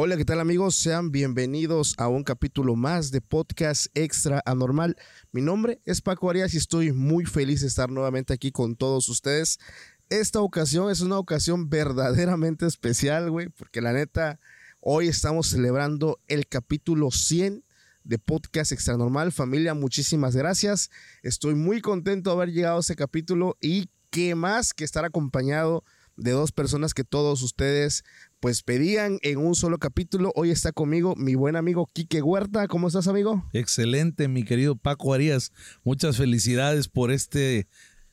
Hola, ¿qué tal amigos? Sean bienvenidos a un capítulo más de Podcast Extra Anormal. Mi nombre es Paco Arias y estoy muy feliz de estar nuevamente aquí con todos ustedes. Esta ocasión es una ocasión verdaderamente especial, güey, porque la neta, hoy estamos celebrando el capítulo 100 de Podcast Extra Normal. Familia, muchísimas gracias. Estoy muy contento de haber llegado a ese capítulo y qué más que estar acompañado de dos personas que todos ustedes pues pedían en un solo capítulo. Hoy está conmigo mi buen amigo Quique Huerta. ¿Cómo estás, amigo? Excelente, mi querido Paco Arias. Muchas felicidades por este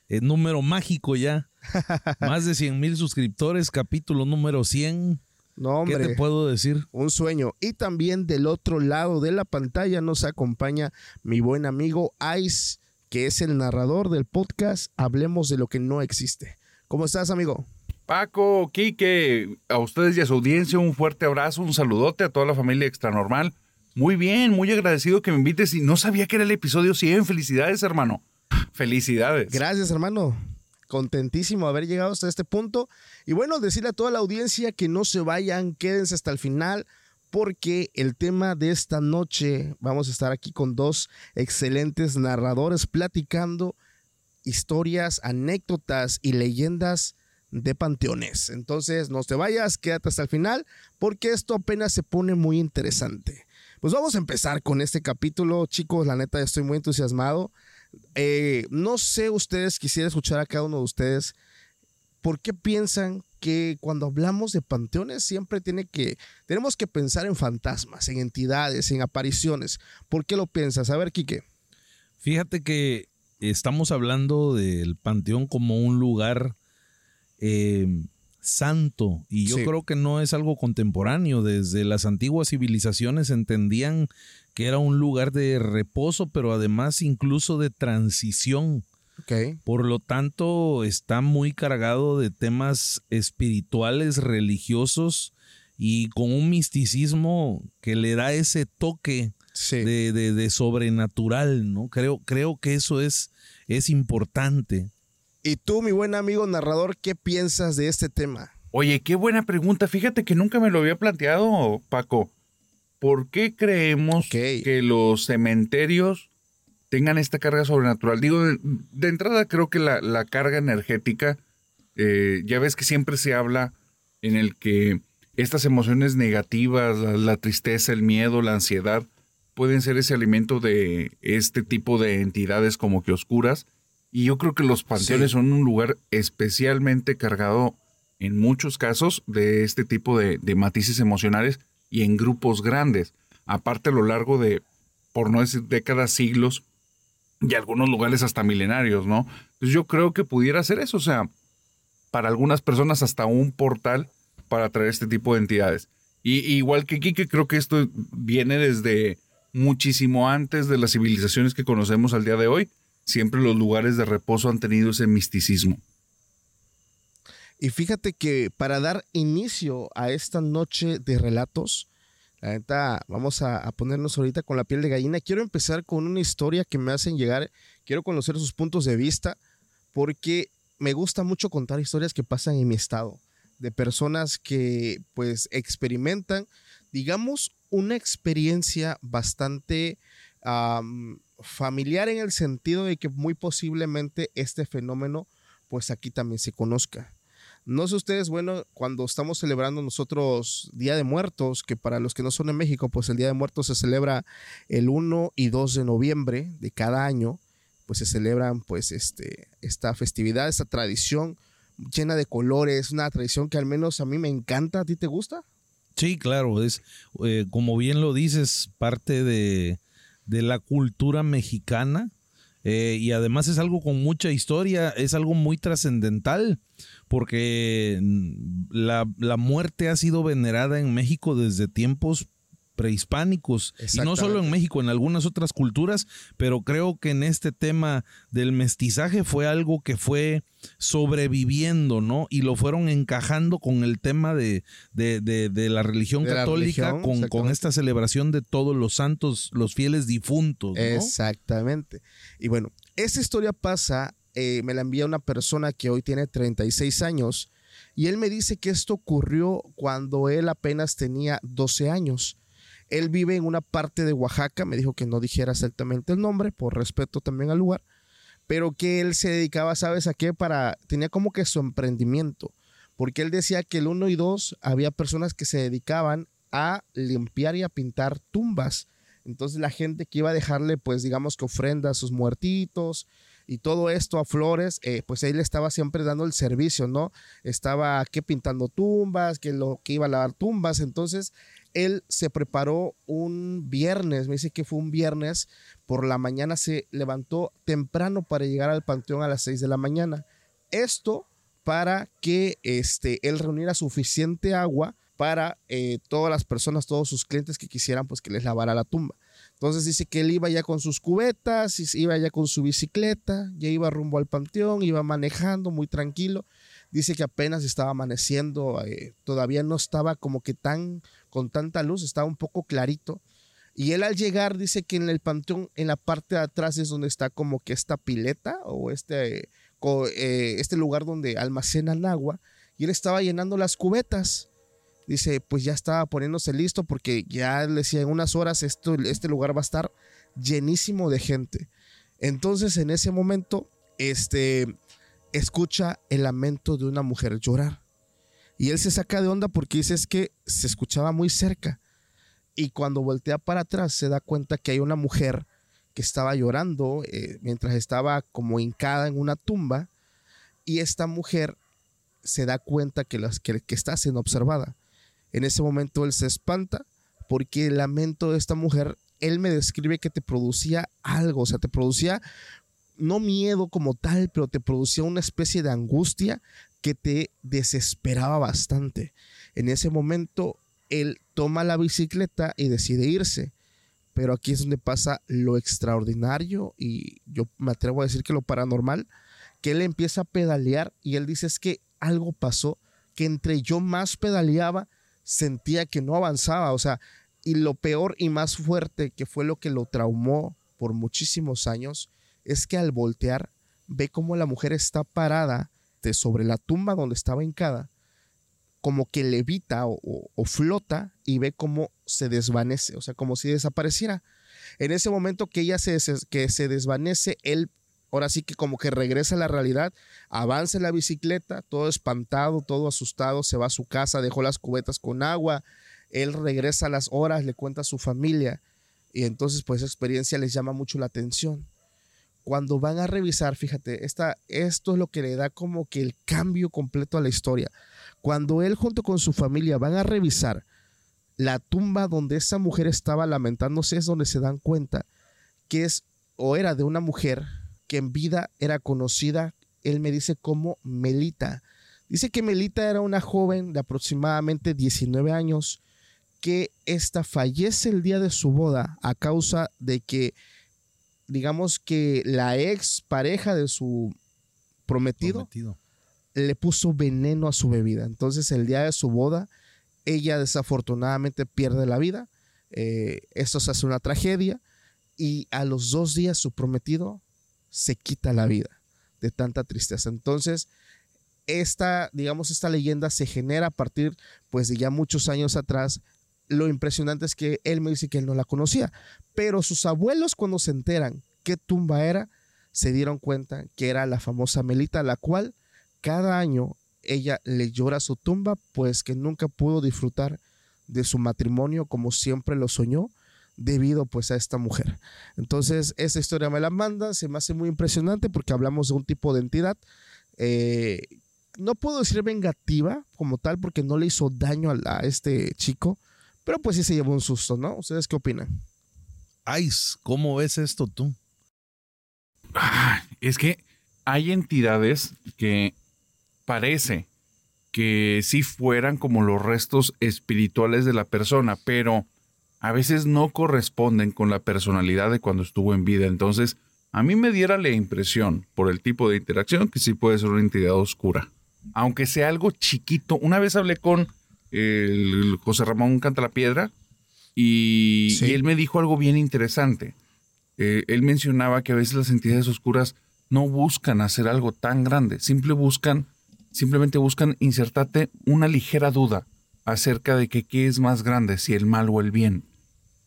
eh, número mágico ya. Más de 100 mil suscriptores, capítulo número 100. No, hombre, ¿Qué te puedo decir? Un sueño. Y también del otro lado de la pantalla nos acompaña mi buen amigo Ice, que es el narrador del podcast Hablemos de lo que no existe. ¿Cómo estás, amigo? Paco, Quique, a ustedes y a su audiencia un fuerte abrazo, un saludote a toda la familia Extranormal. Muy bien, muy agradecido que me invites y no sabía que era el episodio 100. Felicidades, hermano. Felicidades. Gracias, hermano. Contentísimo de haber llegado hasta este punto. Y bueno, decirle a toda la audiencia que no se vayan, quédense hasta el final, porque el tema de esta noche, vamos a estar aquí con dos excelentes narradores platicando historias, anécdotas y leyendas de panteones. Entonces, no te vayas, quédate hasta el final, porque esto apenas se pone muy interesante. Pues vamos a empezar con este capítulo, chicos. La neta, estoy muy entusiasmado. Eh, no sé ustedes, quisiera escuchar a cada uno de ustedes. ¿Por qué piensan que cuando hablamos de panteones siempre tiene que, tenemos que pensar en fantasmas, en entidades, en apariciones? ¿Por qué lo piensas? A ver, Quique. Fíjate que estamos hablando del panteón como un lugar eh, santo y yo Sí. creo que no es algo contemporáneo. Desde las antiguas civilizaciones entendían que era un lugar de reposo, pero además incluso de transición. Por lo tanto, está muy cargado de temas espirituales, religiosos y con un misticismo que le da ese toque Sí. de, de- de sobrenatural, ¿no? Creo, creo que eso es, es importante. Y tú, mi buen amigo narrador, ¿qué piensas de este tema? Oye, qué buena pregunta. Fíjate que nunca me lo había planteado, Paco. ¿Por qué creemos que los cementerios tengan esta carga sobrenatural? Digo, de, de entrada creo que la, la carga energética, eh, ya ves que siempre se habla en el que estas emociones negativas, la, la tristeza, el miedo, la ansiedad, pueden ser ese alimento de este tipo de entidades como que oscuras. Y yo creo que los panteones Sí. son un lugar especialmente cargado en muchos casos de este tipo de, de matices emocionales y en grupos grandes. Aparte a lo largo de, por no decir décadas, siglos y algunos lugares hasta milenarios, ¿no? Pues yo creo que pudiera ser eso, o sea, para algunas personas hasta un portal para atraer este tipo de entidades. Y y igual que Kike, creo que esto viene desde muchísimo antes de las civilizaciones que conocemos al día de hoy. Siempre los lugares de reposo han tenido ese misticismo. Y fíjate que para dar inicio a esta noche de relatos, la neta, vamos a, a ponernos ahorita con la piel de gallina. Quiero empezar con una historia que me hacen llegar. Quiero conocer sus puntos de vista, porque me gusta mucho contar historias que pasan en mi estado, de personas que pues experimentan, digamos, una experiencia bastante familiar en el sentido de que muy posiblemente este fenómeno pues aquí también se conozca. No sé ustedes, bueno, cuando estamos celebrando nosotros Día de Muertos, que para los que no son en México, pues el Día de Muertos se celebra el 1 y 2 de noviembre de cada año, pues se celebran pues este, esta festividad, esta tradición llena de colores, una tradición que al menos a mí me encanta, ¿a ti te gusta? Sí, claro, es eh, como bien lo dices, parte de, de la cultura mexicana eh, y además es algo con mucha historia, es algo muy trascendental porque mm, la, la muerte ha sido venerada en México desde tiempos prehispánicos y no solo en. México, en algunas otras culturas, pero creo que en este tema del mestizaje fue algo que fue sobreviviendo, ¿no? Y lo fueron encajando con el tema de, de, de- de la religión De la católica, religión, con, esta celebración de todos los santos, los fieles difuntos, ¿no? Exactamente. Y bueno, esta historia pasa, eh, me la envía una persona que hoy tiene 36 años Y él me dice que esto ocurrió cuando él apenas tenía 12 años. Él vive en una parte de Oaxaca, me dijo que no dijera exactamente el nombre, por respeto también al lugar, pero que él se dedicaba, ¿sabes a qué? Para, tenía como que su emprendimiento, porque él decía que el 1 y 2 había personas que se dedicaban a limpiar y a pintar tumbas. Entonces la gente que iba a dejarle, pues digamos que ofrenda a sus muertitos y todo esto a flores, eh, pues él estaba siempre dando el servicio, ¿no? Estaba que pintando tumbas, que lo que iba a lavar tumbas. Entonces él se preparó un viernes, me dice que fue un viernes, por la mañana se levantó temprano para llegar al panteón a las 6 de la mañana. Esto para que este, él reuniera suficiente agua para eh, todas las personas, todos sus clientes que quisieran pues que les lavara la tumba. Entonces dice que él iba ya con sus cubetas, iba ya con su bicicleta, ya iba rumbo al panteón, iba manejando muy tranquilo. Dice que apenas estaba amaneciendo, eh, todavía no estaba como que tan con tanta luz, estaba un poco clarito. Y él al llegar dice que en el panteón, en la parte de atrás es donde está como que esta pileta o este, eh, este lugar donde almacenan agua. Y él estaba llenando las cubetas. Dice, pues ya estaba poniéndose listo porque ya decía, en unas horas esto, este lugar va a estar llenísimo de gente. Entonces en ese momento, este, escucha el lamento de una mujer llorar. Y él se saca de onda porque dice es que se escuchaba muy cerca. Y cuando voltea para atrás se da cuenta que hay una mujer que estaba llorando eh, mientras estaba como hincada en una tumba. Y esta mujer se da cuenta que, las, que, que está siendo observada. En ese momento él se espanta porque el lamento de esta mujer, él me describe que te producía algo, o sea, te producía no miedo como tal, pero te producía una especie de angustia que te desesperaba bastante. En ese momento, él toma la bicicleta y decide irse. Pero aquí es donde pasa lo extraordinario y yo me atrevo a decir que lo paranormal, que él empieza a pedalear y él dice es que algo pasó, que entre yo más pedaleaba, sentía que no avanzaba. O sea, y lo peor y más fuerte, que fue lo que lo traumó por muchísimos años, es que al voltear ve cómo la mujer está parada sobre la tumba donde estaba hincada, como que levita o, o, flota y ve cómo se desvanece, o sea, como si desapareciera. En ese momento que ella se, que se desvanece, él ahora sí que como que regresa a la realidad, avanza en la bicicleta, todo espantado, todo asustado, se va a su casa, dejó las cubetas con agua, él regresa a las horas, le cuenta a su familia y entonces pues esa experiencia les llama mucho la atención cuando van a revisar, fíjate, esta, esto es lo que le da como que el cambio completo a la historia. Cuando él junto con su familia van a revisar la tumba donde esa mujer estaba lamentándose, es donde se dan cuenta que es o era de una mujer que en vida era conocida, él me dice como Melita. Dice que Melita era una joven de aproximadamente 19 años que esta fallece el día de su boda a causa de que digamos que la ex pareja de su prometido, le puso veneno a su bebida. Entonces el día de su boda, ella desafortunadamente pierde la vida. Eh, esto se hace una tragedia y a los dos días su prometido se quita la vida de tanta tristeza. Entonces, esta, digamos, esta leyenda se genera a partir, pues, de ya muchos años atrás lo impresionante es que él me dice que él no la conocía, pero sus abuelos cuando se enteran qué tumba era, se dieron cuenta que era la famosa Melita, la cual cada año ella le llora su tumba, pues que nunca pudo disfrutar de su matrimonio como siempre lo soñó debido pues a esta mujer. Entonces, esa historia me la manda, se me hace muy impresionante porque hablamos de un tipo de entidad eh, no puedo decir vengativa como tal porque no le hizo daño a este chico, pero pues sí se llevó un susto, ¿no? ¿Ustedes qué opinan? Ice, ¿cómo ves esto tú? es que hay entidades que parece que sí fueran como los restos espirituales de la persona, pero a veces no corresponden con la personalidad de cuando estuvo en vida. Entonces, a mí me diera la impresión, por el tipo de interacción, que sí puede ser una entidad oscura. Aunque sea algo chiquito. Una vez hablé con el José Ramón Canta la Piedra, y, él me dijo algo bien interesante. Eh, él mencionaba que a veces las entidades oscuras no buscan hacer algo tan grande, simple buscan simplemente buscan insertarte una ligera duda acerca de que qué es más grande, si el mal o el bien.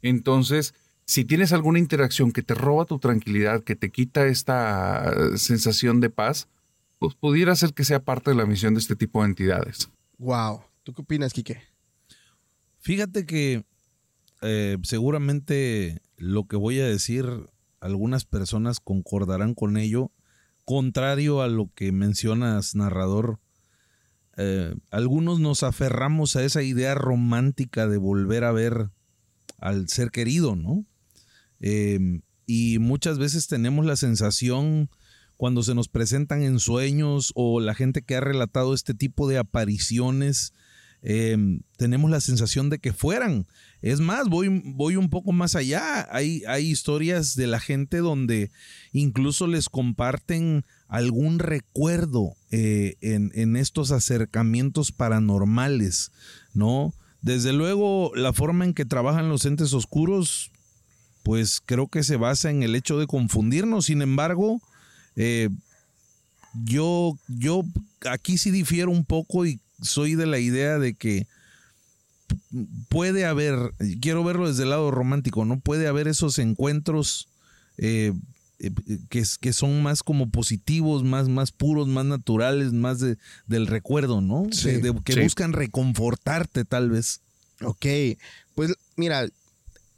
Entonces, si tienes alguna interacción que te roba tu tranquilidad, que te quita esta sensación de paz, pues pudiera ser que sea parte de la misión de este tipo de entidades. Wow. ¿Tú qué opinas, Quique? Fíjate que eh, seguramente lo que voy a decir, algunas personas concordarán con ello, contrario a lo que mencionas, narrador. Eh, algunos nos aferramos a esa idea romántica de volver a ver al ser querido, ¿no? Em, y muchas veces tenemos la sensación cuando se nos presentan en sueños o la gente que ha relatado este tipo de apariciones, em, tenemos la sensación de que fueran. Es más, voy, voy un poco más allá. Hay, hay historias de la gente donde incluso les comparten algún recuerdo eh, en, en, estos acercamientos paranormales, ¿no? Desde luego, la forma en que trabajan los entes oscuros pues creo que se basa en el hecho de confundirnos. Sin embargo, eh, yo, yo aquí sí difiero un poco y soy de la idea de que puede haber, quiero verlo desde el lado romántico, ¿no? Puede haber esos encuentros eh, eh, que, que, son más como positivos, más, más puros, más naturales, más de, del recuerdo, ¿no? que buscan reconfortarte tal vez. Ok, pues mira,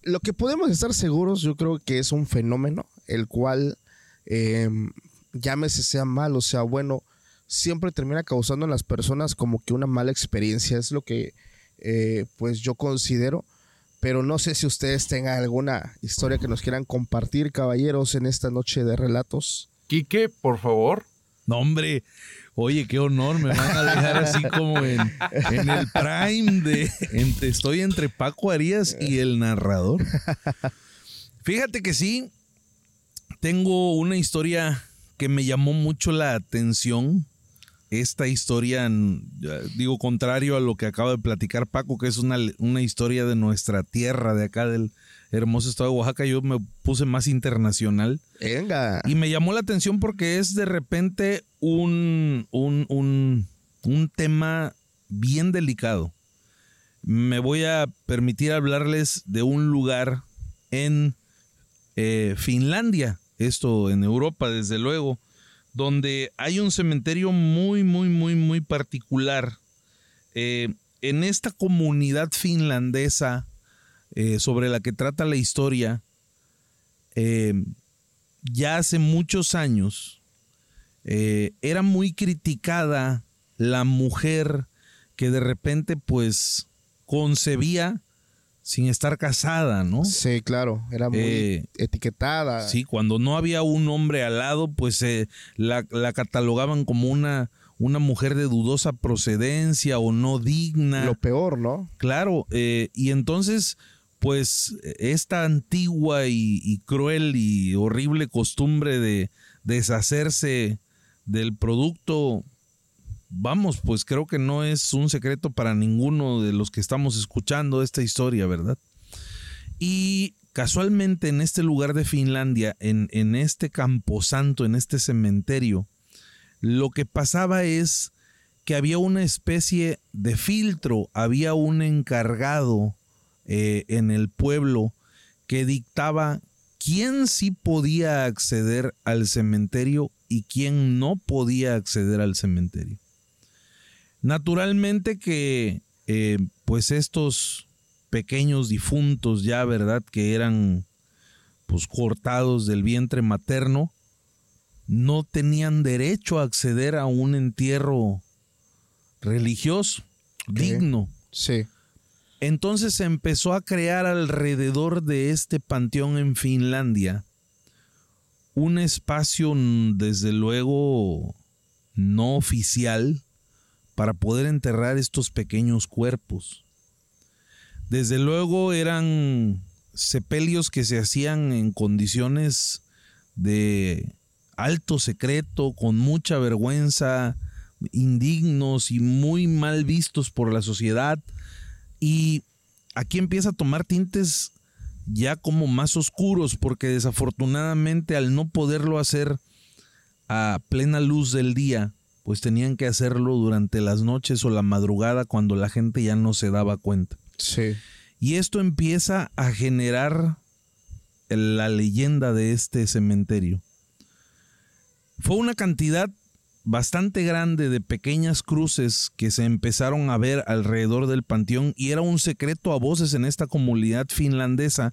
lo que podemos estar seguros, yo creo que es un fenómeno, el cual, em, llámese sea malo, sea bueno, siempre termina causando en las personas como que una mala experiencia. Es lo que, eh, pues, yo considero. Pero no sé si ustedes tengan alguna historia que nos quieran compartir, caballeros, en esta noche de relatos. Quique, por favor. No, hombre, Oye, qué honor, me van a dejar así como en, el prime de estoy entre Paco Arias y el narrador. Fíjate que sí, tengo una historia que me llamó mucho la atención. Esta historia, digo, contrario a lo que acaba de platicar Paco, que es una, una historia de nuestra tierra, de acá del, hermoso estado de Oaxaca, yo me puse más internacional. Venga. Y me llamó la atención porque es de repente un, un, un, un tema bien delicado. Me voy a permitir hablarles de un lugar en eh, Finlandia, esto en Europa, desde luego, donde hay un cementerio muy, muy, muy, muy particular. Eh, en esta comunidad finlandesa eh, sobre la que trata la historia, eh, ya hace muchos años, era muy criticada la mujer que de repente pues concebía sin estar casada, ¿no? Sí, claro, era muy etiquetada. Sí, cuando no había un hombre al lado, pues la, la, catalogaban como una, una mujer de dudosa procedencia o no digna. Lo peor, ¿no? Claro, y entonces pues esta antigua y, cruel y horrible costumbre de deshacerse del producto, vamos, pues creo que no es un secreto para ninguno de los que estamos escuchando esta historia, ¿verdad? Y casualmente en este lugar de Finlandia, en, en este camposanto, en este cementerio, lo que pasaba es que había una especie de filtro, había un encargado eh, en el pueblo que dictaba quién sí podía acceder al cementerio y quién no podía acceder al cementerio. Naturalmente que eh, pues estos pequeños difuntos ya, ¿verdad? Que eran pues cortados del vientre materno, no tenían derecho a acceder a un entierro religioso, digno. Sí. Entonces se empezó a crear alrededor de este panteón en Finlandia un espacio desde luego no oficial para poder enterrar estos pequeños cuerpos. Desde luego eran sepelios que se hacían en condiciones de alto secreto, con mucha vergüenza, indignos y muy mal vistos por la sociedad, y aquí empieza a tomar tintes ya como más oscuros, porque desafortunadamente al no poderlo hacer a plena luz del día, pues tenían que hacerlo durante las noches o la madrugada cuando la gente ya no se daba cuenta. Sí. Y esto empieza a generar la leyenda de este cementerio. Fue una cantidad bastante grande de pequeñas cruces que se empezaron a ver alrededor del panteón y era un secreto a voces en esta comunidad finlandesa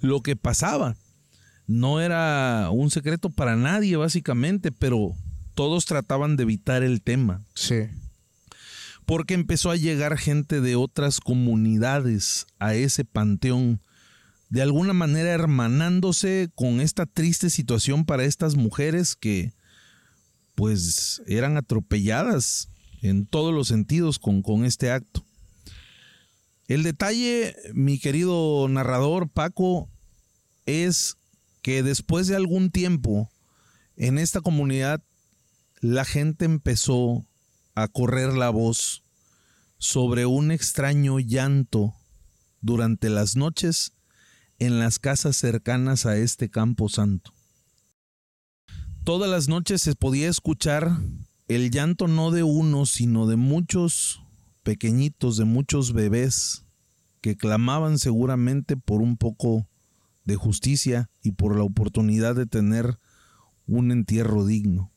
lo que pasaba. No era un secreto para nadie básicamente, pero todos trataban de evitar el tema. Sí. Porque empezó a llegar gente de otras comunidades a ese panteón, de alguna manera hermanándose con esta triste situación para estas mujeres que pues eran atropelladas en todos los sentidos con, con este acto. El detalle, mi querido narrador Paco, es que después de algún tiempo en esta comunidad la gente empezó a correr la voz sobre un extraño llanto durante las noches en las casas cercanas a este campo santo. Todas las noches se podía escuchar el llanto no de uno, sino de muchos pequeñitos, de muchos bebés que clamaban seguramente por un poco de justicia y por la oportunidad de tener un entierro digno.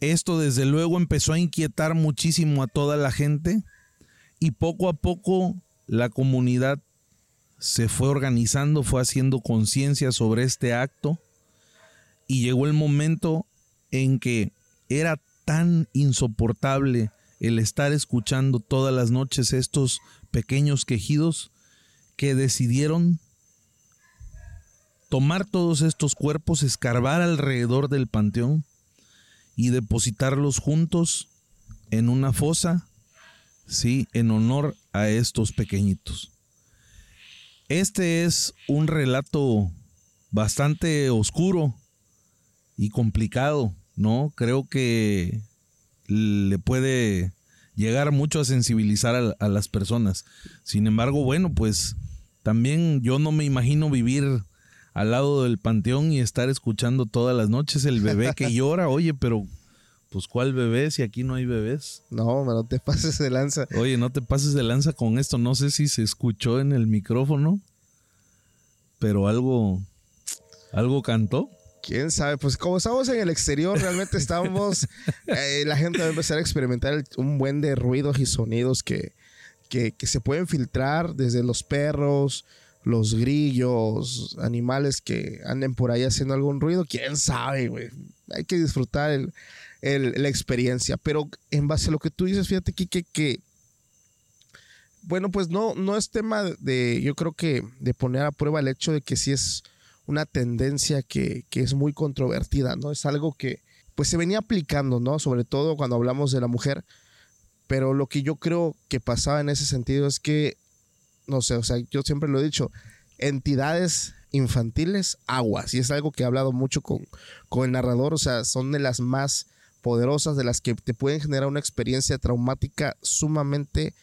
Esto desde luego empezó a inquietar muchísimo a toda la gente y poco a poco la comunidad se fue organizando, fue haciendo conciencia sobre este acto y llegó el momento en que era tan insoportable el estar escuchando todas las noches estos pequeños quejidos que decidieron tomar todos estos cuerpos, escarbar alrededor del panteón y depositarlos juntos en una fosa, sí, en honor a estos pequeñitos. Este es un relato bastante oscuro, y complicado, ¿no? Creo que le puede llegar mucho a sensibilizar a, las personas. Sin embargo, bueno, pues también yo no me imagino vivir al lado del panteón y estar escuchando todas las noches el bebé que llora, oye, pero pues ¿cuál bebé si aquí no hay bebés? No, no te pases de lanza. Oye, no te pases de lanza con esto, no sé si se escuchó en el micrófono, pero algo algo cantó. Quién sabe, pues como estamos en el exterior, realmente estamos, eh, la gente va a empezar a experimentar un buen de ruidos y sonidos que, que, se pueden filtrar desde los perros, los grillos, animales que anden por ahí haciendo algún ruido, quién sabe, güey. Hay que disfrutar el, la experiencia. Pero en base a lo que tú dices, fíjate, Kike, que, bueno, pues no, no es tema de, yo creo que de poner a prueba el hecho de que si es una tendencia que, es muy controvertida, ¿no? Es algo que pues se venía aplicando, ¿no? Sobre todo cuando hablamos de la mujer, pero lo que yo creo que pasaba en ese sentido es que, no sé, o sea, yo siempre lo he dicho, entidades infantiles, aguas, y es algo que he hablado mucho con, con el narrador, o sea, son de las más poderosas, de las que te pueden generar una experiencia traumática sumamente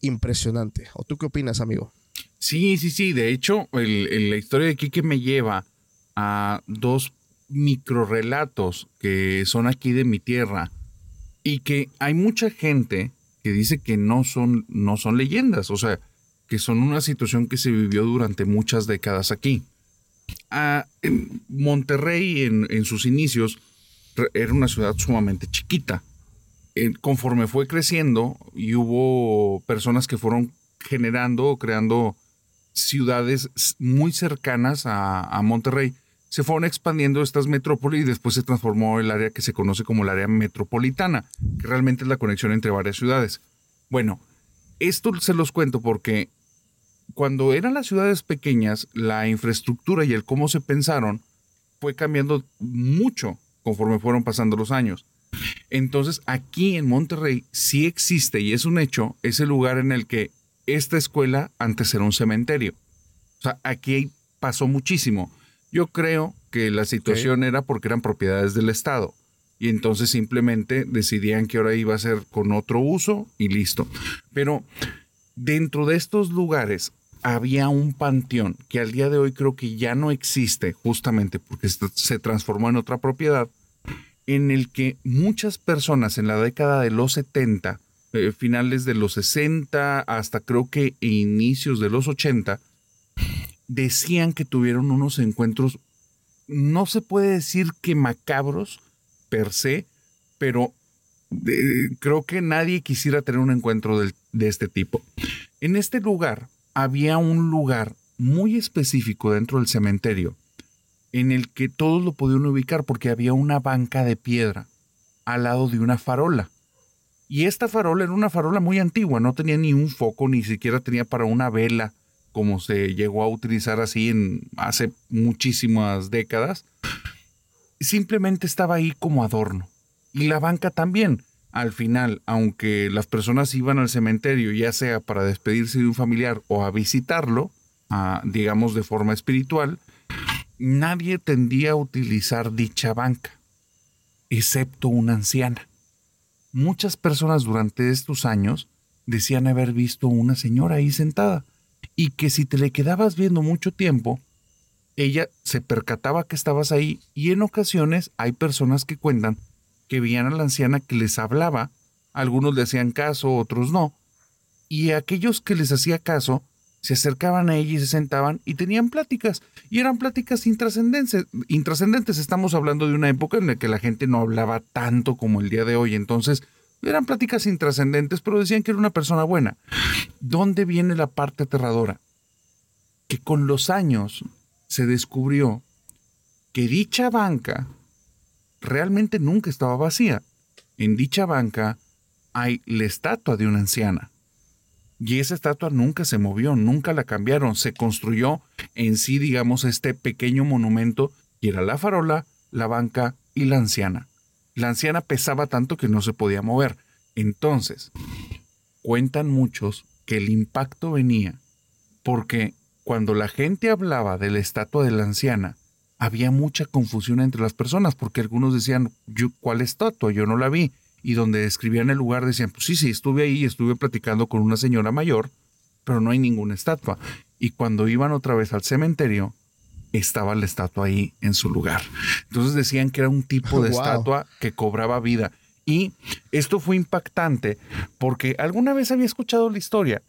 impresionante. ¿O tú qué opinas, amigo? Sí, sí, sí. De hecho, la historia de Quique me lleva a dos microrelatos que son aquí de mi tierra y que hay mucha gente que dice que no son, no son leyendas, o sea, que son una situación que se vivió durante muchas décadas aquí. Ah, Monterrey en, sus inicios era una ciudad sumamente chiquita. conforme fue creciendo y hubo personas que fueron generando o creando ciudades muy cercanas a, Monterrey. Se fueron expandiendo estas metrópolis y después se transformó el área que se conoce como el área metropolitana, que realmente es la conexión entre varias ciudades. Bueno, esto se los cuento porque cuando eran las ciudades pequeñas, la infraestructura y el cómo se pensaron fue cambiando mucho conforme fueron pasando los años. Entonces, aquí en Monterrey sí existe y es un hecho ese lugar en el que esta escuela antes era un cementerio. O sea, aquí pasó muchísimo. Yo creo que la situación era porque eran propiedades del Estado. Y entonces simplemente decidían que ahora iba a ser con otro uso y listo. Pero dentro de estos lugares había un panteón que al día de hoy creo que ya no existe justamente porque se transformó en otra propiedad, en el que muchas personas en la década de los 70, eh, finales de los 60 hasta creo que inicios de los 80, decían que tuvieron unos encuentros, no se puede decir que macabros per se, pero creo que nadie quisiera tener un encuentro de este tipo. En este lugar había un lugar muy específico dentro del cementerio en el que todos lo podían ubicar porque había una banca de piedra al lado de una farola. Y esta farola era una farola muy antigua, no tenía ni un foco, ni siquiera tenía para una vela, como se llegó a utilizar así en hace muchísimas décadas. Simplemente estaba ahí como adorno. Y la banca también. Al final, aunque las personas iban al cementerio, ya sea para despedirse de un familiar o a visitarlo, digamos de forma espiritual, nadie tendía a utilizar dicha banca, excepto una anciana. Muchas personas durante estos años decían haber visto una señora ahí sentada y que si te le quedabas viendo mucho tiempo, ella se percataba que estabas ahí y en ocasiones hay personas que cuentan que veían a la anciana que les hablaba, algunos le hacían caso, otros no, y aquellos que les hacía caso se acercaban a ella y se sentaban y tenían pláticas. Y eran pláticas intrascendentes. intrascendentes. Estamos hablando de una época en la que la gente no hablaba tanto como el día de hoy. Entonces, eran pláticas intrascendentes, pero decían que era una persona buena. ¿Dónde viene la parte aterradora? Que con los años se descubrió que dicha banca realmente nunca estaba vacía. En dicha banca hay la estatua de una anciana. Y esa estatua nunca se movió, nunca la cambiaron. Se construyó en sí, digamos, este pequeño monumento y era la farola, la banca y la anciana. La anciana pesaba tanto que no se podía mover. Entonces, cuentan muchos que el impacto venía porque cuando la gente hablaba de la estatua de la anciana, había mucha confusión entre las personas porque algunos decían, ¿cuál estatua? Yo no la vi y donde describían el lugar decían, pues sí, sí, estuve ahí, estuve platicando con una señora mayor, pero no hay ninguna estatua. Y cuando iban otra vez al cementerio, estaba la estatua ahí en su lugar. Entonces decían que era un tipo de estatua que cobraba vida. Y esto fue impactante porque alguna vez había escuchado la historia,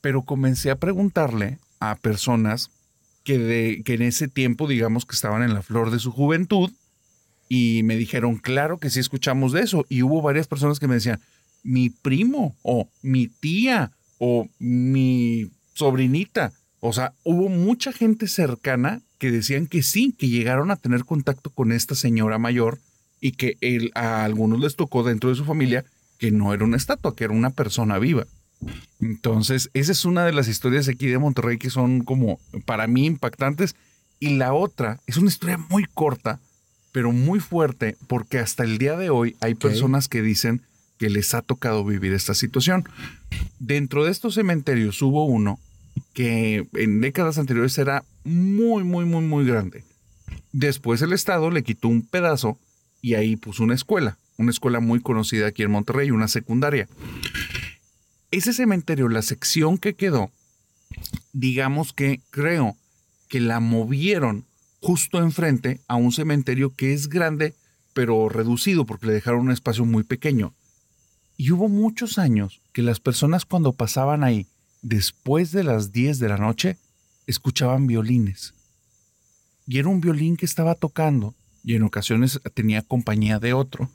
pero comencé a preguntarle a personas que, de, que en ese tiempo, digamos que estaban en la flor de su juventud, y me dijeron, claro que sí escuchamos de eso. Y hubo varias personas que me decían, mi primo o mi tía o mi sobrinita. O sea, hubo mucha gente cercana que decían que sí, que llegaron a tener contacto con esta señora mayor y que él, a algunos les tocó dentro de su familia que no era una estatua, que era una persona viva. Entonces, esa es una de las historias aquí de Monterrey que son como para mí impactantes. Y la otra es una historia muy corta, pero muy fuerte, porque hasta el día de hoy hay personas que dicen que les ha tocado vivir esta situación. Dentro de estos cementerios hubo uno que en décadas anteriores era muy, muy, muy, muy grande. Después el Estado le quitó un pedazo y ahí puso una escuela, una escuela muy conocida aquí en Monterrey, una secundaria. Ese cementerio, la sección que quedó, digamos que creo que la movieron justo enfrente a un cementerio que es grande, pero reducido porque le dejaron un espacio muy pequeño. Y hubo muchos años que las personas cuando pasaban ahí después de las 10 de la noche escuchaban violines. Y era un violín que estaba tocando y en ocasiones tenía compañía de otro.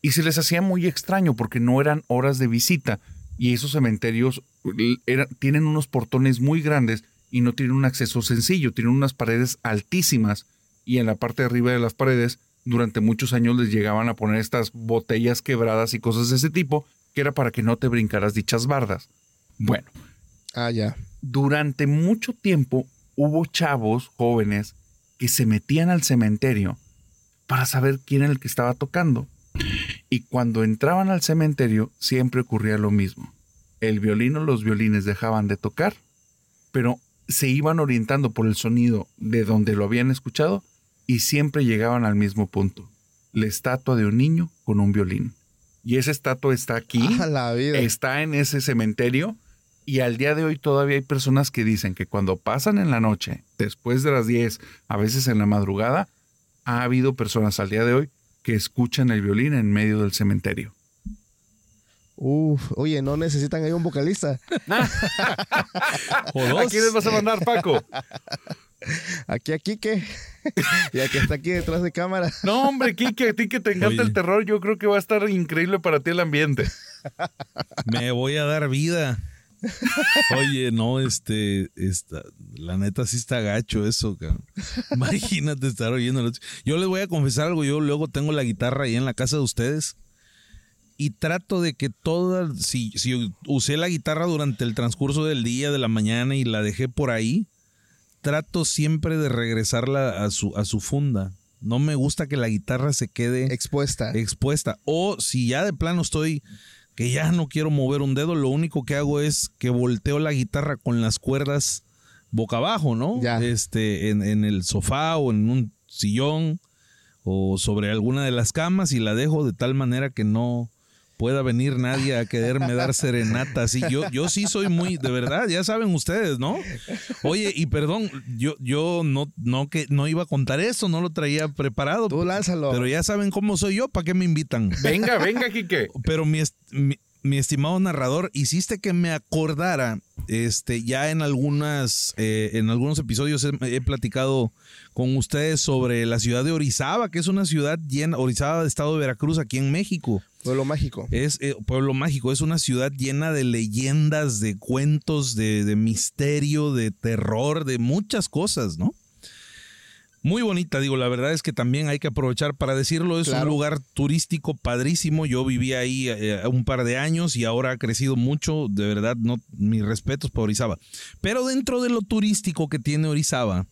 Y se les hacía muy extraño porque no eran horas de visita y esos cementerios tienen unos portones muy grandes y no tiene un acceso sencillo, tiene unas paredes altísimas y en la parte de arriba de las paredes durante muchos años les llegaban a poner estas botellas quebradas y cosas de ese tipo, que era para que no te brincaras dichas bardas. Bueno. Ah, ya. Durante mucho tiempo hubo chavos jóvenes que se metían al cementerio para saber quién era el que estaba tocando. Y cuando entraban al cementerio siempre ocurría lo mismo. El violino, los violines dejaban de tocar, pero se iban orientando por el sonido de donde lo habían escuchado y siempre llegaban al mismo punto. La estatua de un niño con un violín. Y esa estatua está aquí, está en ese cementerio y al día de hoy todavía hay personas que dicen que cuando pasan en la noche, después de las 10, a veces en la madrugada, ha habido personas al día de hoy que escuchan el violín en medio del cementerio. Uf, oye, no necesitan ahí un vocalista. O dos. ¿A quiénes vas a mandar, Paco? Aquí a Quique. y aquí está aquí detrás de cámara. No, hombre, Kike, a ti que te encanta Oye. el terror, yo creo que va a estar increíble para ti el ambiente. Me voy a dar vida. Oye, no, este, esta, la neta sí está gacho eso, cabrón. Imagínate estar oyendo. Yo les voy a confesar algo, yo luego tengo la guitarra ahí en la casa de ustedes y trato de que toda, si, si usé la guitarra durante el transcurso del día, de la mañana y la dejé por ahí, trato siempre de regresarla a su, a su funda. No me gusta que la guitarra se quede Expuesta. expuesta. O si ya de plano estoy que ya no quiero mover un dedo, lo único que hago es que volteo la guitarra con las cuerdas boca abajo, ¿no? Ya. Este, en, en el sofá o en un sillón o sobre alguna de las camas y la dejo de tal manera que no pueda venir nadie a quererme dar serenata. Sí, yo, yo sí soy muy, de verdad, ya saben ustedes, ¿no? Oye, y perdón, yo, yo no, no que no iba a contar eso, no lo traía preparado. Tú lánzalo. Pero ya saben cómo soy yo, ¿para qué me invitan? Venga, venga, Kike. Pero mi, est- mi, mi estimado narrador, hiciste que me acordara, este, ya en algunas, eh, en algunos episodios he, he platicado con ustedes sobre la ciudad de Orizaba, que es una ciudad llena, Orizaba de estado de Veracruz, aquí en México. Pueblo mágico. Es eh, Pueblo Mágico, es una ciudad llena de leyendas, de cuentos, de, de misterio, de terror, de muchas cosas, ¿no? Muy bonita, digo, la verdad es que también hay que aprovechar para decirlo, es Claro. un lugar turístico padrísimo, yo viví ahí eh, un par de años y ahora ha crecido mucho, de verdad, no, mis respetos para Orizaba. Pero dentro de lo turístico que tiene Orizaba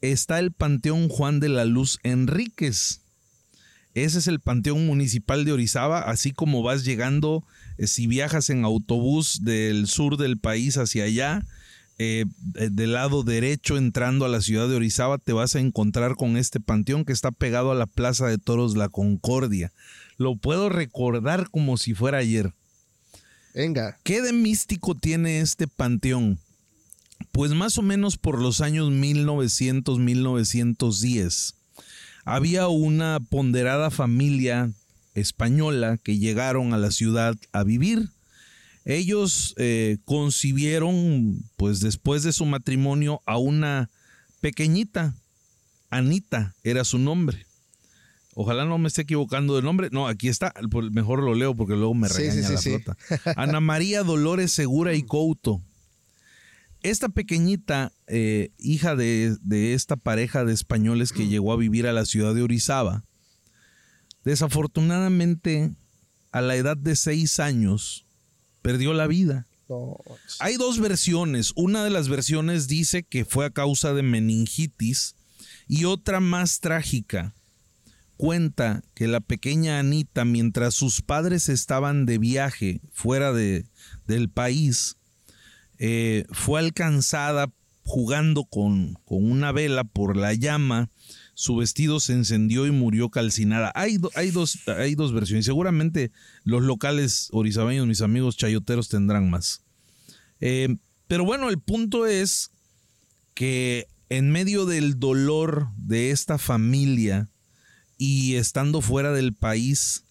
está el Panteón Juan de la Luz Enríquez. Ese es el Panteón Municipal de Orizaba, así como vas llegando, eh, si viajas en autobús del sur del país hacia allá, eh, eh, del lado derecho entrando a la ciudad de Orizaba, te vas a encontrar con este panteón que está pegado a la Plaza de Toros La Concordia. Lo puedo recordar como si fuera ayer. Venga. ¿Qué de místico tiene este panteón? Pues más o menos por los años 1900-1910 había una ponderada familia española que llegaron a la ciudad a vivir. Ellos eh, concibieron, pues después de su matrimonio, a una pequeñita, Anita era su nombre. Ojalá no me esté equivocando de nombre. No, aquí está. Mejor lo leo porque luego me regaña sí, sí, la sí. flota. Ana María Dolores Segura y Couto. Esta pequeñita eh, hija de, de esta pareja de españoles que llegó a vivir a la ciudad de Orizaba, desafortunadamente a la edad de seis años perdió la vida. Hay dos versiones. Una de las versiones dice que fue a causa de meningitis y otra más trágica cuenta que la pequeña Anita, mientras sus padres estaban de viaje fuera de, del país, eh, fue alcanzada jugando con, una vela por la llama. Su vestido se encendió y murió calcinada. Hay dos versiones. Seguramente los locales orizabeños, mis amigos chayoteros, tendrán más. Eh, pero bueno, el punto es que en medio del dolor de esta familia y estando fuera del país,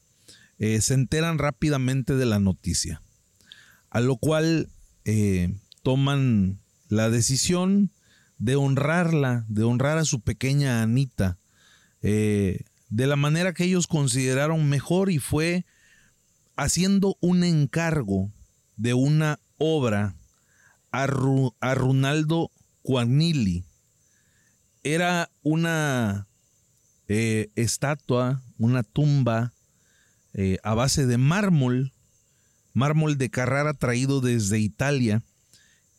eh, se enteran rápidamente de la noticia. A lo cual eh, toman la decisión de honrarla, de honrar a su pequeña Anita, eh, de la manera que ellos consideraron mejor y fue haciendo un encargo de una obra a, Ru- a Runaldo Cuanili. Era una eh, estatua, una tumba a base de mármol, mármol de Carrara traído desde Italia.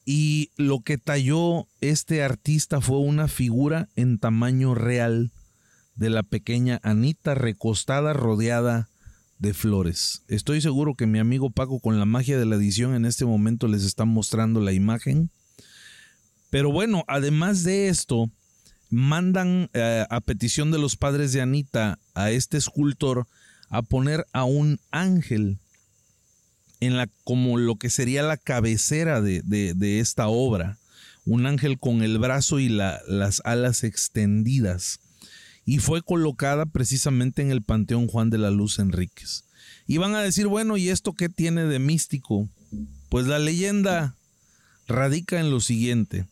Y lo que talló este artista fue una figura en tamaño real de la pequeña Anita recostada rodeada de flores. Estoy seguro que mi amigo Paco con la magia de la edición en este momento les está mostrando la imagen. Pero bueno, además de esto, mandan eh, a petición de los padres de Anita a este escultor a poner a un ángel en la como lo que sería la cabecera de, de- esta obra. Un ángel con el brazo y la- las alas extendidas. y fue colocada precisamente en el Panteón Juan de la Luz Enríquez. Y van a decir, bueno, ¿y esto qué tiene de místico? Pues la leyenda radica en lo siguiente.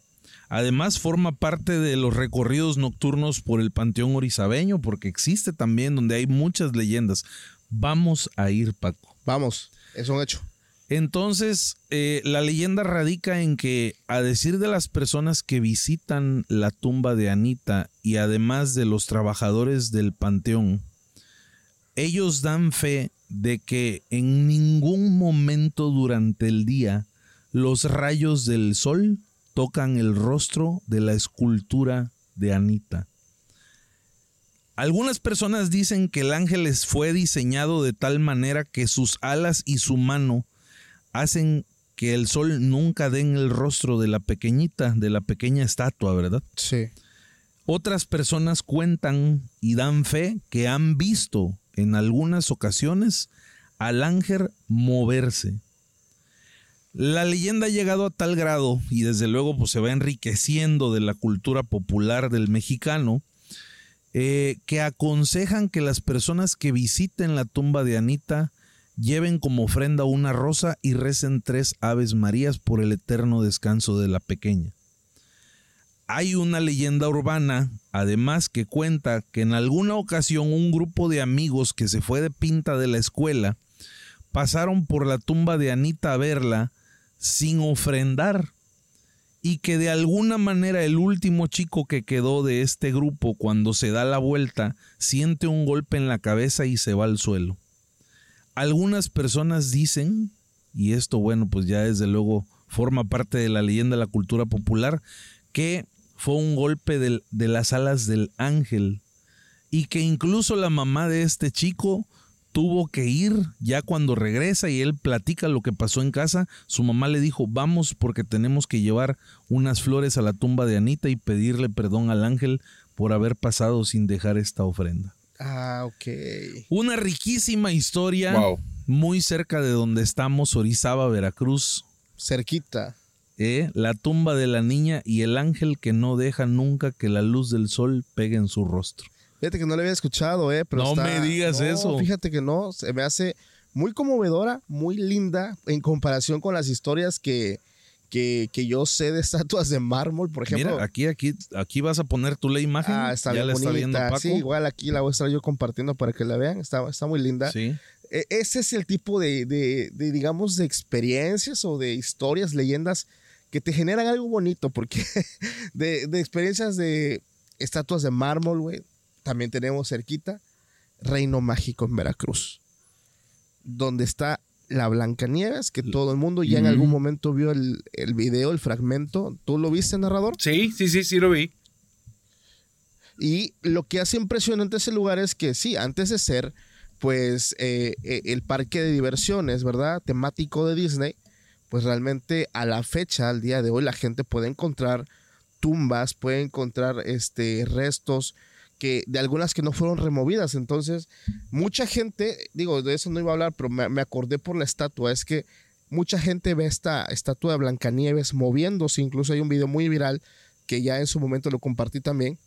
Además forma parte de los recorridos nocturnos por el Panteón Orizabeño, porque existe también donde hay muchas leyendas. Vamos a ir, Paco. Vamos, es un hecho. Entonces, eh, la leyenda radica en que, a decir de las personas que visitan la tumba de Anita y además de los trabajadores del panteón, ellos dan fe de que en ningún momento durante el día los rayos del sol tocan el rostro de la escultura de Anita. Algunas personas dicen que el ángel fue diseñado de tal manera que sus alas y su mano hacen que el sol nunca den el rostro de la pequeñita, de la pequeña estatua, ¿verdad? Sí. Otras personas cuentan y dan fe que han visto en algunas ocasiones al ángel moverse. La leyenda ha llegado a tal grado y desde luego pues, se va enriqueciendo de la cultura popular del mexicano eh, que aconsejan que las personas que visiten la tumba de Anita lleven como ofrenda una rosa y recen tres aves marías por el eterno descanso de la pequeña. Hay una leyenda urbana, además, que cuenta que en alguna ocasión un grupo de amigos que se fue de pinta de la escuela pasaron por la tumba de Anita a verla sin ofrendar y que de alguna manera el último chico que quedó de este grupo cuando se da la vuelta siente un golpe en la cabeza y se va al suelo. Algunas personas dicen, y esto bueno, pues ya desde luego forma parte de la leyenda de la cultura popular, que fue un golpe de, de las alas del ángel y que incluso la mamá de este chico tuvo que ir ya cuando regresa y él platica lo que pasó en casa, su mamá le dijo, vamos porque tenemos que llevar unas flores a la tumba de Anita y pedirle perdón al ángel por haber pasado sin dejar esta ofrenda. Ah, ok. Una riquísima historia. Muy cerca de donde estamos, Orizaba, Veracruz. Cerquita. Eh, la tumba de la niña y el ángel que no deja nunca que la luz del sol pegue en su rostro. Fíjate que no le había escuchado, ¿eh? Pero no me digas eso. Fíjate que no, se me hace muy conmovedora, muy linda en comparación con las historias que, que, yo sé de estatuas de mármol, por ejemplo. Mira, aquí, aquí, aquí vas a poner tú la imagen. Ah, está ya la está viendo Paco. Sí, igual aquí la voy a estar yo compartiendo para que la vean. Está, está muy linda. Sí. E, ese es el tipo de, de, digamos, de experiencias o de historias, leyendas que te generan algo bonito, porque de, de experiencias de estatuas de mármol, güey, también tenemos cerquita Reino Mágico en Veracruz, donde está la Blancanieves, que todo el mundo ya en algún momento vio el, el, video, el fragmento. ¿Tú lo viste, narrador? Sí, sí, sí, sí lo vi. Y lo que hace impresionante ese lugar es que sí, antes de ser pues eh, eh, el parque de diversiones, ¿verdad? Temático de Disney, pues realmente a la fecha, al día de hoy, la gente puede encontrar tumbas, puede encontrar este, restos que de algunas que no fueron removidas. Entonces, mucha gente, digo, de eso no iba a hablar, pero me, acordé por la estatua, es que mucha gente ve esta estatua de Blancanieves moviéndose, incluso hay un video muy viral que ya en su momento lo compartí también,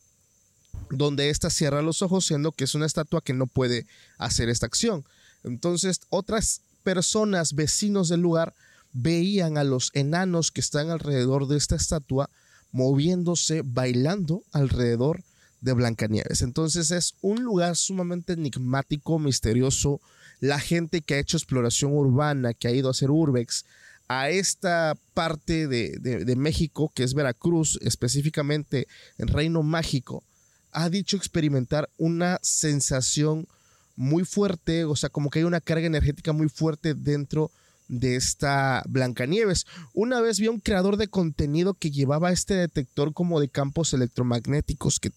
donde ésta cierra los ojos, siendo que es una estatua que no puede hacer esta acción. Entonces, otras personas, vecinos del lugar, veían a los enanos que están alrededor de esta estatua moviéndose, bailando alrededor de Blancanieves. Entonces es un lugar sumamente enigmático, misterioso. La gente que ha hecho exploración urbana, que ha ido a hacer urbex, a esta parte de, México, que es Veracruz, específicamente en Reino Mágico, ha dicho experimentar una sensación muy fuerte, o sea, como que hay una carga energética muy fuerte dentro de esta Blancanieves. Una vez vi a un creador de contenido que llevaba este detector como de campos electromagnéticos que,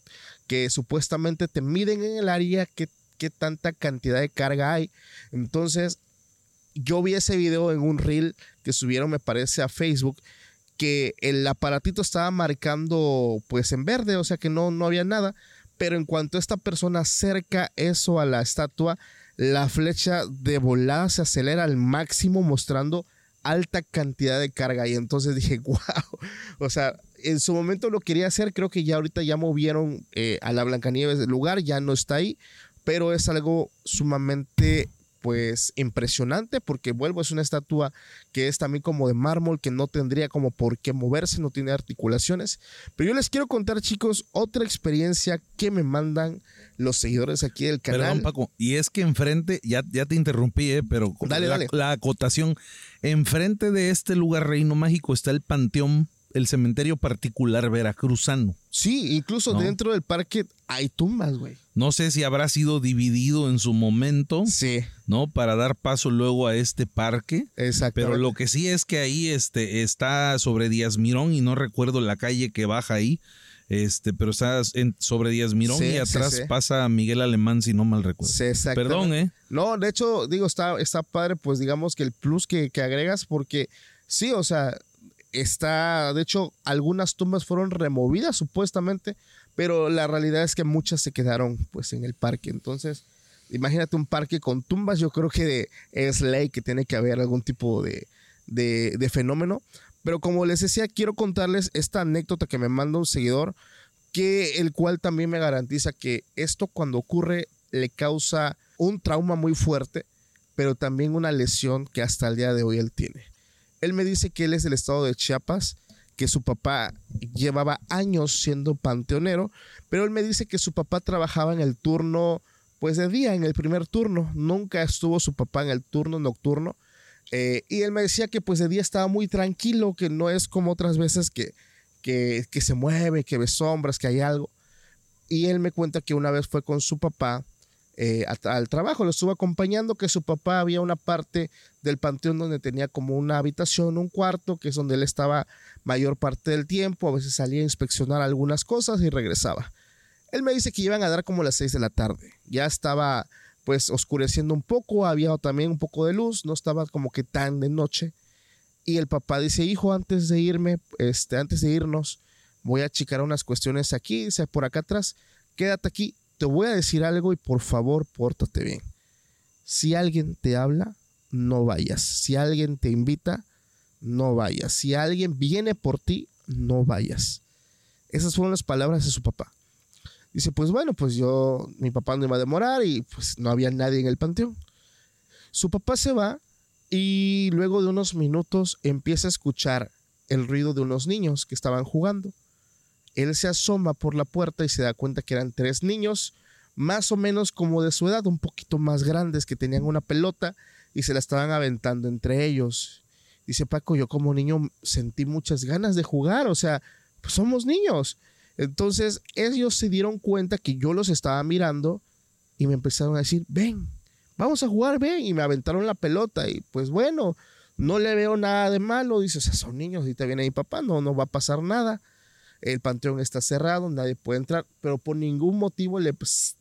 que supuestamente te miden en el área qué, qué tanta cantidad de carga hay. Entonces, yo vi ese video en un reel que subieron, me parece, a Facebook, que el aparatito estaba marcando pues en verde, o sea que no, no había nada. Pero en cuanto esta persona acerca eso a la estatua, la flecha de volada se acelera al máximo mostrando alta cantidad de carga. Y entonces dije, wow, o sea, en su momento lo quería hacer, creo que ya ahorita ya movieron eh, a la Blancanieves del lugar, ya no está ahí, pero es algo sumamente pues impresionante porque vuelvo es una estatua que es también como de mármol que no tendría como por qué moverse, no tiene articulaciones. Pero yo les quiero contar chicos otra experiencia que me mandan los seguidores aquí del canal. Perdón Paco, y es que enfrente, ya, ya te interrumpí, eh, pero Dale, la, dale. la acotación, enfrente de este lugar Reino Mágico está el panteón, el cementerio particular veracruzano. Sí, incluso No. dentro del parque hay tumbas, güey. No sé si habrá sido dividido en su momento, Sí, ¿no? Para dar paso luego a este parque. exacto. Pero lo que sí es que ahí este, está sobre Díaz Mirón y no recuerdo la calle que baja ahí. Este, pero está en- sobre Díaz Mirón Sí, y atrás sí. pasa Miguel Alemán, si no mal recuerdo. Perdón, ¿eh? No, de hecho, digo, está, está padre, pues digamos que el plus que, que agregas, porque sí, o sea, está, de hecho, algunas tumbas fueron removidas supuestamente, pero la realidad es que muchas se quedaron pues en el parque. Entonces, imagínate un parque con tumbas, yo creo que es ley que tiene que haber algún tipo de, de, de fenómeno. Pero como les decía, quiero contarles esta anécdota que me manda un seguidor, que el cual también me garantiza que esto cuando ocurre le causa un trauma muy fuerte, pero también una lesión que hasta el día de hoy él tiene. Él me dice que él es del estado de Chiapas, que su papá llevaba años siendo panteonero, pero él me dice que su papá trabajaba en el turno, pues de día, en el primer turno. Nunca estuvo su papá en el turno nocturno. Eh, y él me decía que pues de día estaba muy tranquilo, que no es como otras veces que, que, que se mueve, que ve sombras, que hay algo. Y él me cuenta que una vez fue con su papá eh, al trabajo, lo estuvo acompañando, que su papá había una parte del panteón donde tenía como una habitación, un cuarto, que es donde él estaba mayor parte del tiempo, a veces salía a inspeccionar algunas cosas y regresaba. Él me dice que iban a dar como las 6 de la tarde, ya estaba pues oscureciendo un poco, había también un poco de luz, no estaba como que tan de noche. Y el papá dice, hijo, antes de irme, este, antes de irnos, voy a checar unas cuestiones aquí, dice, por acá atrás, quédate aquí, te voy a decir algo y por favor, pórtate bien. Si alguien te habla, no vayas. Si alguien te invita, no vayas. Si alguien viene por ti, no vayas. Esas fueron las palabras de su papá. Dice, pues bueno, pues yo, mi papá no iba a demorar y pues no había nadie en el panteón. Su papá se va y luego de unos minutos empieza a escuchar el ruido de unos niños que estaban jugando. Él se asoma por la puerta y se da cuenta que eran tres niños, más o menos como de su edad, un poquito más grandes, que tenían una pelota y se la estaban aventando entre ellos. Dice Paco, yo como niño sentí muchas ganas de jugar, o sea, pues somos niños. Entonces ellos se dieron cuenta que yo los estaba mirando y me empezaron a decir, ven, vamos a jugar, ven. Y me aventaron la pelota y pues bueno, no le veo nada de malo. Dice, o sea, son niños, y te viene mi papá, no, no va a pasar nada. El panteón está cerrado, nadie puede entrar, pero por ningún motivo le, pues,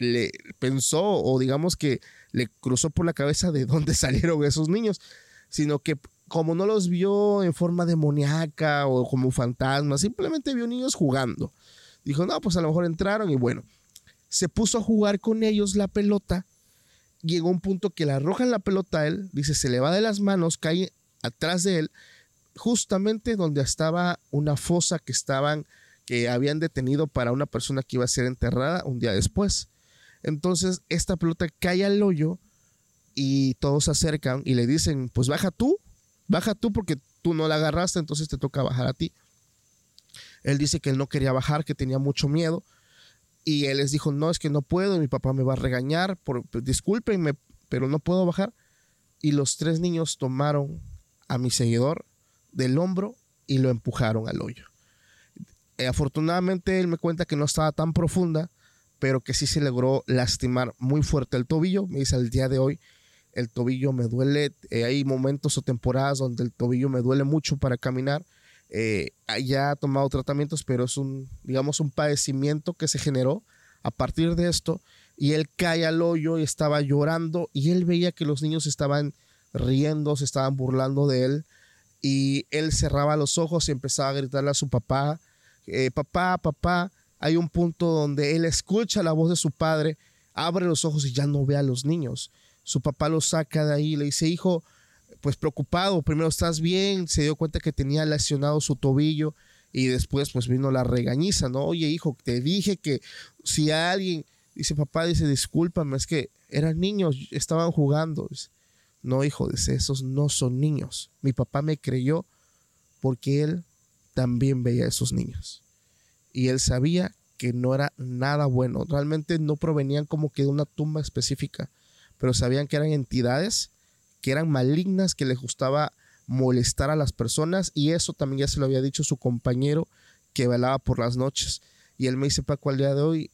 pensó o digamos que le cruzó por la cabeza de dónde salieron esos niños, sino que como no los vio en forma demoníaca o como fantasmas, simplemente vio niños jugando. Dijo, no, pues a lo mejor entraron y bueno, se puso a jugar con ellos la pelota. Llegó un punto que le arrojan la pelota a él, dice, se le va de las manos, cae atrás de él, justamente donde estaba una fosa que estaban, que habían detenido para una persona que iba a ser enterrada un día después. Entonces, esta pelota cae al hoyo y todos se acercan y le dicen, pues baja tú, baja tú porque tú no la agarraste, entonces te toca bajar a ti. Él dice que él no quería bajar, que tenía mucho miedo. Y él les dijo, no, es que no puedo, mi papá me va a regañar, por, discúlpenme, pero no puedo bajar. Y los tres niños tomaron a mi seguidor del hombro y lo empujaron al hoyo. Eh, afortunadamente él me cuenta que no estaba tan profunda, pero que sí se logró lastimar muy fuerte el tobillo. Me dice al día de hoy, el tobillo me duele. Eh, hay momentos o temporadas donde el tobillo me duele mucho para caminar. Eh, ya ha tomado tratamientos, pero es un, digamos, un padecimiento que se generó a partir de esto. Y él cae al hoyo y estaba llorando y él veía que los niños estaban riendo, se estaban burlando de él. Y él cerraba los ojos y empezaba a gritarle a su papá, eh, papá, papá. Hay un punto donde él escucha la voz de su padre, abre los ojos y ya no ve a los niños. Su papá lo saca de ahí y le dice, hijo, pues preocupado. Primero, ¿estás bien? Se dio cuenta que tenía lesionado su tobillo y después pues vino la regañiza, ¿no? Oye, hijo, te dije que si alguien, dice papá, dice, discúlpame, es que eran niños, estaban jugando. no, hijo, dice, esos no son niños. Mi papá me creyó porque él también veía a esos niños. Y él sabía que no era nada bueno. Realmente no provenían como que de una tumba específica, pero sabían que eran entidades que eran malignas, que les gustaba molestar a las personas y eso también ya se lo había dicho su compañero que velaba por las noches. Y él me dice, Paco, al día de hoy,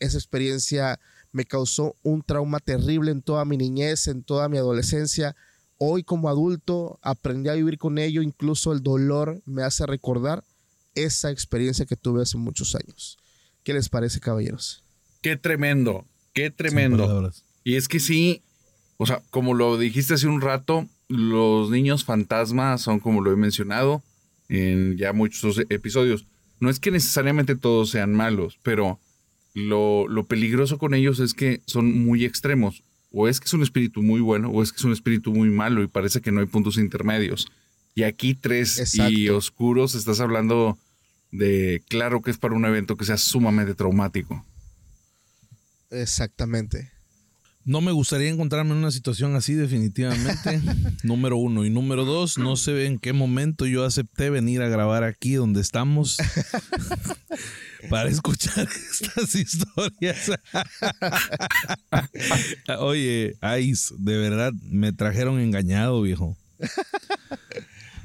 esa experiencia me causó un trauma terrible en toda mi niñez, en toda mi adolescencia. Hoy como adulto aprendí a vivir con ello, incluso el dolor me hace recordar esa experiencia que tuve hace muchos años. ¿Qué les parece, caballeros? Qué tremendo, qué tremendo. Y es que sí, o sea, como lo dijiste hace un rato, los niños fantasmas son como lo he mencionado en ya muchos episodios. No es que necesariamente todos sean malos, pero lo, lo peligroso con ellos es que son muy extremos. O es que es un espíritu muy bueno, o es que es un espíritu muy malo y parece que no hay puntos intermedios. Y aquí tres y oscuros, estás hablando de, claro que es para un evento que sea sumamente traumático. Exactamente. No me gustaría encontrarme en una situación así definitivamente. número uno. Y número dos, no sé en qué momento yo acepté venir a grabar aquí donde estamos para escuchar estas historias. Oye, Ice, de verdad me trajeron engañado, viejo.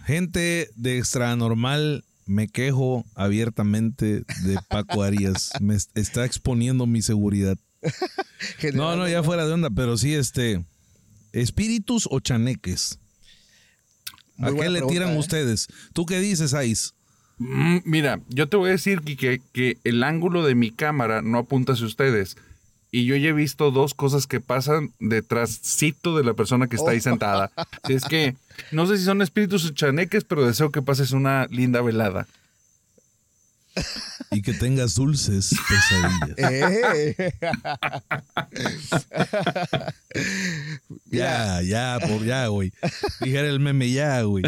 Gente de extra normal me quejo abiertamente de Paco Arias. Me está exponiendo mi seguridad. no, no, ya fuera de onda, pero sí, este. ¿Espíritus o chaneques? ¿A qué le tiran ¿eh? ustedes? ¿Tú qué dices, Ais? Mm, mira, yo te voy a decir que, que, el ángulo de mi cámara no apunta hacia ustedes. Y yo ya he visto dos cosas que pasan detrásito de la persona que está ahí oh. sentada. Es que no sé si son espíritus o chaneques, pero deseo que pases una linda velada. Y que tengas dulces pesadillas. Eh. ya, ya, por ya, güey. Dijera el meme, ya, güey.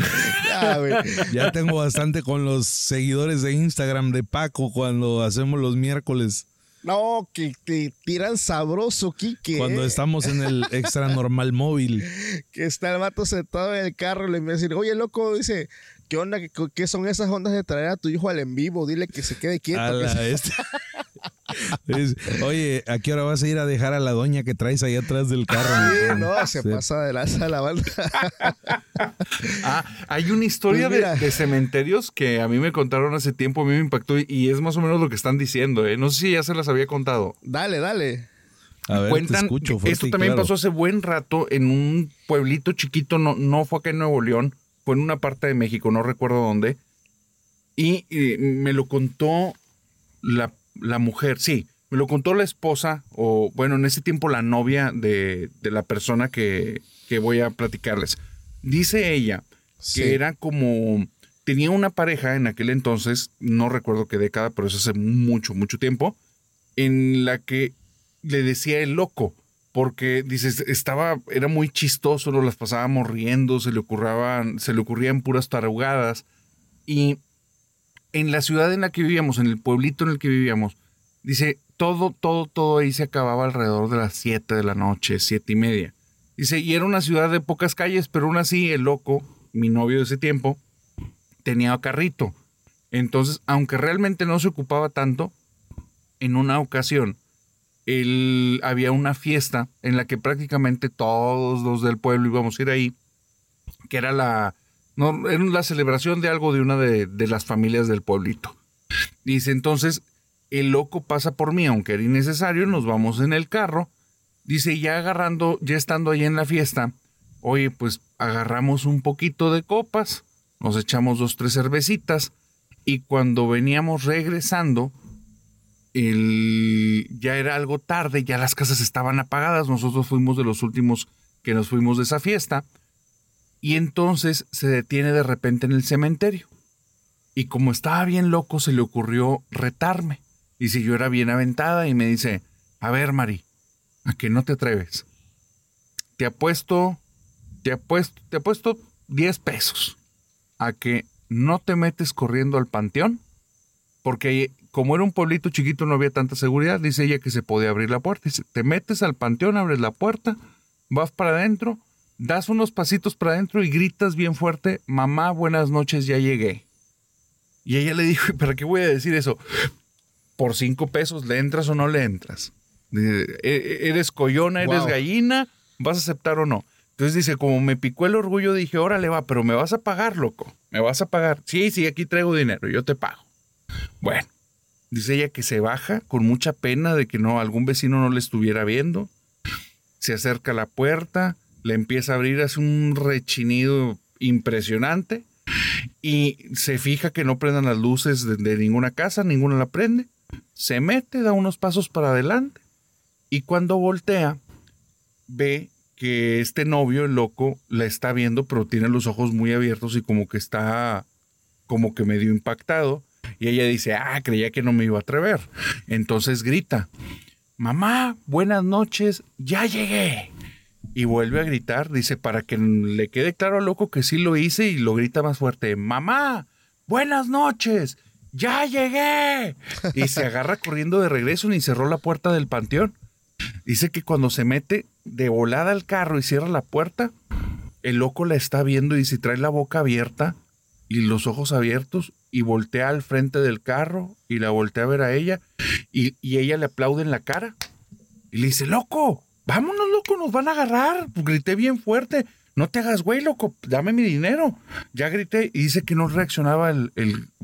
Ya, güey. Ya tengo bastante con los seguidores de Instagram de Paco cuando hacemos los miércoles. No, que te tiran sabroso, Kike. Cuando estamos en el extra normal móvil. Que está el vato sentado en el carro y le me dice, oye, loco, dice, ¿qué onda? ¿Qué, son esas ondas de traer a tu hijo al en vivo? Dile que se quede quieto. Oye, ¿a qué hora vas a ir a dejar a la doña que traes ahí atrás del carro? no, se pasa de la, la banda. ah, hay una historia pues de, cementerios que a mí me contaron hace tiempo, a mí me impactó y es más o menos lo que están diciendo. ¿eh? No sé si ya se las había contado. Dale, dale. A ver, Cuentan, escucho, esto también pasó hace buen rato en un pueblito chiquito, no, no fue acá en Nuevo León, fue en una parte de México, no recuerdo dónde. Y, y me lo contó la la mujer, sí, me lo contó la esposa, o bueno, en ese tiempo la novia de, la persona que, voy a platicarles. Dice ella que era como, tenía una pareja en aquel entonces, no recuerdo qué década, pero eso hace mucho, mucho tiempo, en la que le decía el loco, porque dices, estaba, era muy chistoso, nos las pasábamos riendo, se le ocurraban, se le ocurrían puras tarugadas, y en la ciudad en la que vivíamos, en el pueblito en el que vivíamos, dice, todo, todo, todo ahí se acababa alrededor de las 7 de la noche, siete y media. Dice, y era una ciudad de pocas calles, pero aún así el loco, mi novio de ese tiempo, tenía carrito. Entonces, aunque realmente no se ocupaba tanto, en una ocasión, él, había una fiesta en la que prácticamente todos los del pueblo íbamos a ir ahí, que era la, no, era la celebración de algo de una de, las familias del pueblito. Dice, entonces, el loco pasa por mí, aunque era innecesario, nos vamos en el carro. Dice, ya agarrando, ya estando ahí en la fiesta, oye, pues agarramos un poquito de copas, nos echamos dos, tres cervecitas, y cuando veníamos regresando, el, ya era algo tarde, ya las casas estaban apagadas, nosotros fuimos de los últimos que nos fuimos de esa fiesta, y entonces se detiene de repente en el cementerio. Y como estaba bien loco, se le ocurrió retarme. Y si yo era bien aventada y me dice, a ver, Mari, ¿a que no te atreves? Te apuesto te apuesto, te apuesto 10 pesos a que no te metes corriendo al panteón, porque como era un pueblito chiquito no había tanta seguridad, dice ella que se podía abrir la puerta. Dice, te metes al panteón, abres la puerta, vas para adentro, das unos pasitos para adentro y gritas bien fuerte, mamá, buenas noches, ya llegué. Y ella le dijo, ¿para qué voy a decir eso? Por cinco pesos, ¿le entras o no le entras? E-, e-, ¿Eres collona, eres gallina? ¿Vas a aceptar o no? Entonces dice, como me picó el orgullo, dije, órale va, pero me vas a pagar, loco. Me vas a pagar. Sí, sí, aquí traigo dinero, yo te pago. Bueno, dice ella que se baja con mucha pena de que no, algún vecino no le estuviera viendo. Se acerca a la puerta, le empieza a abrir, hace un rechinido impresionante y se fija que no prendan las luces de, ninguna casa, ninguna la prende. Se mete, da unos pasos para adelante y cuando voltea ve que este novio, el loco, la está viendo, pero tiene los ojos muy abiertos y como que está como que medio impactado. Y ella dice, ah, creía que no me iba a atrever. Entonces grita, mamá, buenas noches, ya llegué y vuelve a gritar, dice, para que le quede claro al loco que sí lo hice y lo grita más fuerte, mamá, buenas noches, ya llegué. Y se agarra corriendo de regreso y cerró la puerta del panteón. Dice que cuando se mete de volada al carro y cierra la puerta, el loco la está viendo y se trae la boca abierta y los ojos abiertos y voltea al frente del carro y la voltea a ver a ella y, y ella le aplaude en la cara y le dice, loco, vámonos, loco, nos van a agarrar. Grité bien fuerte. No te hagas güey, loco, dame mi dinero. Ya grité y dice que no reaccionaba el,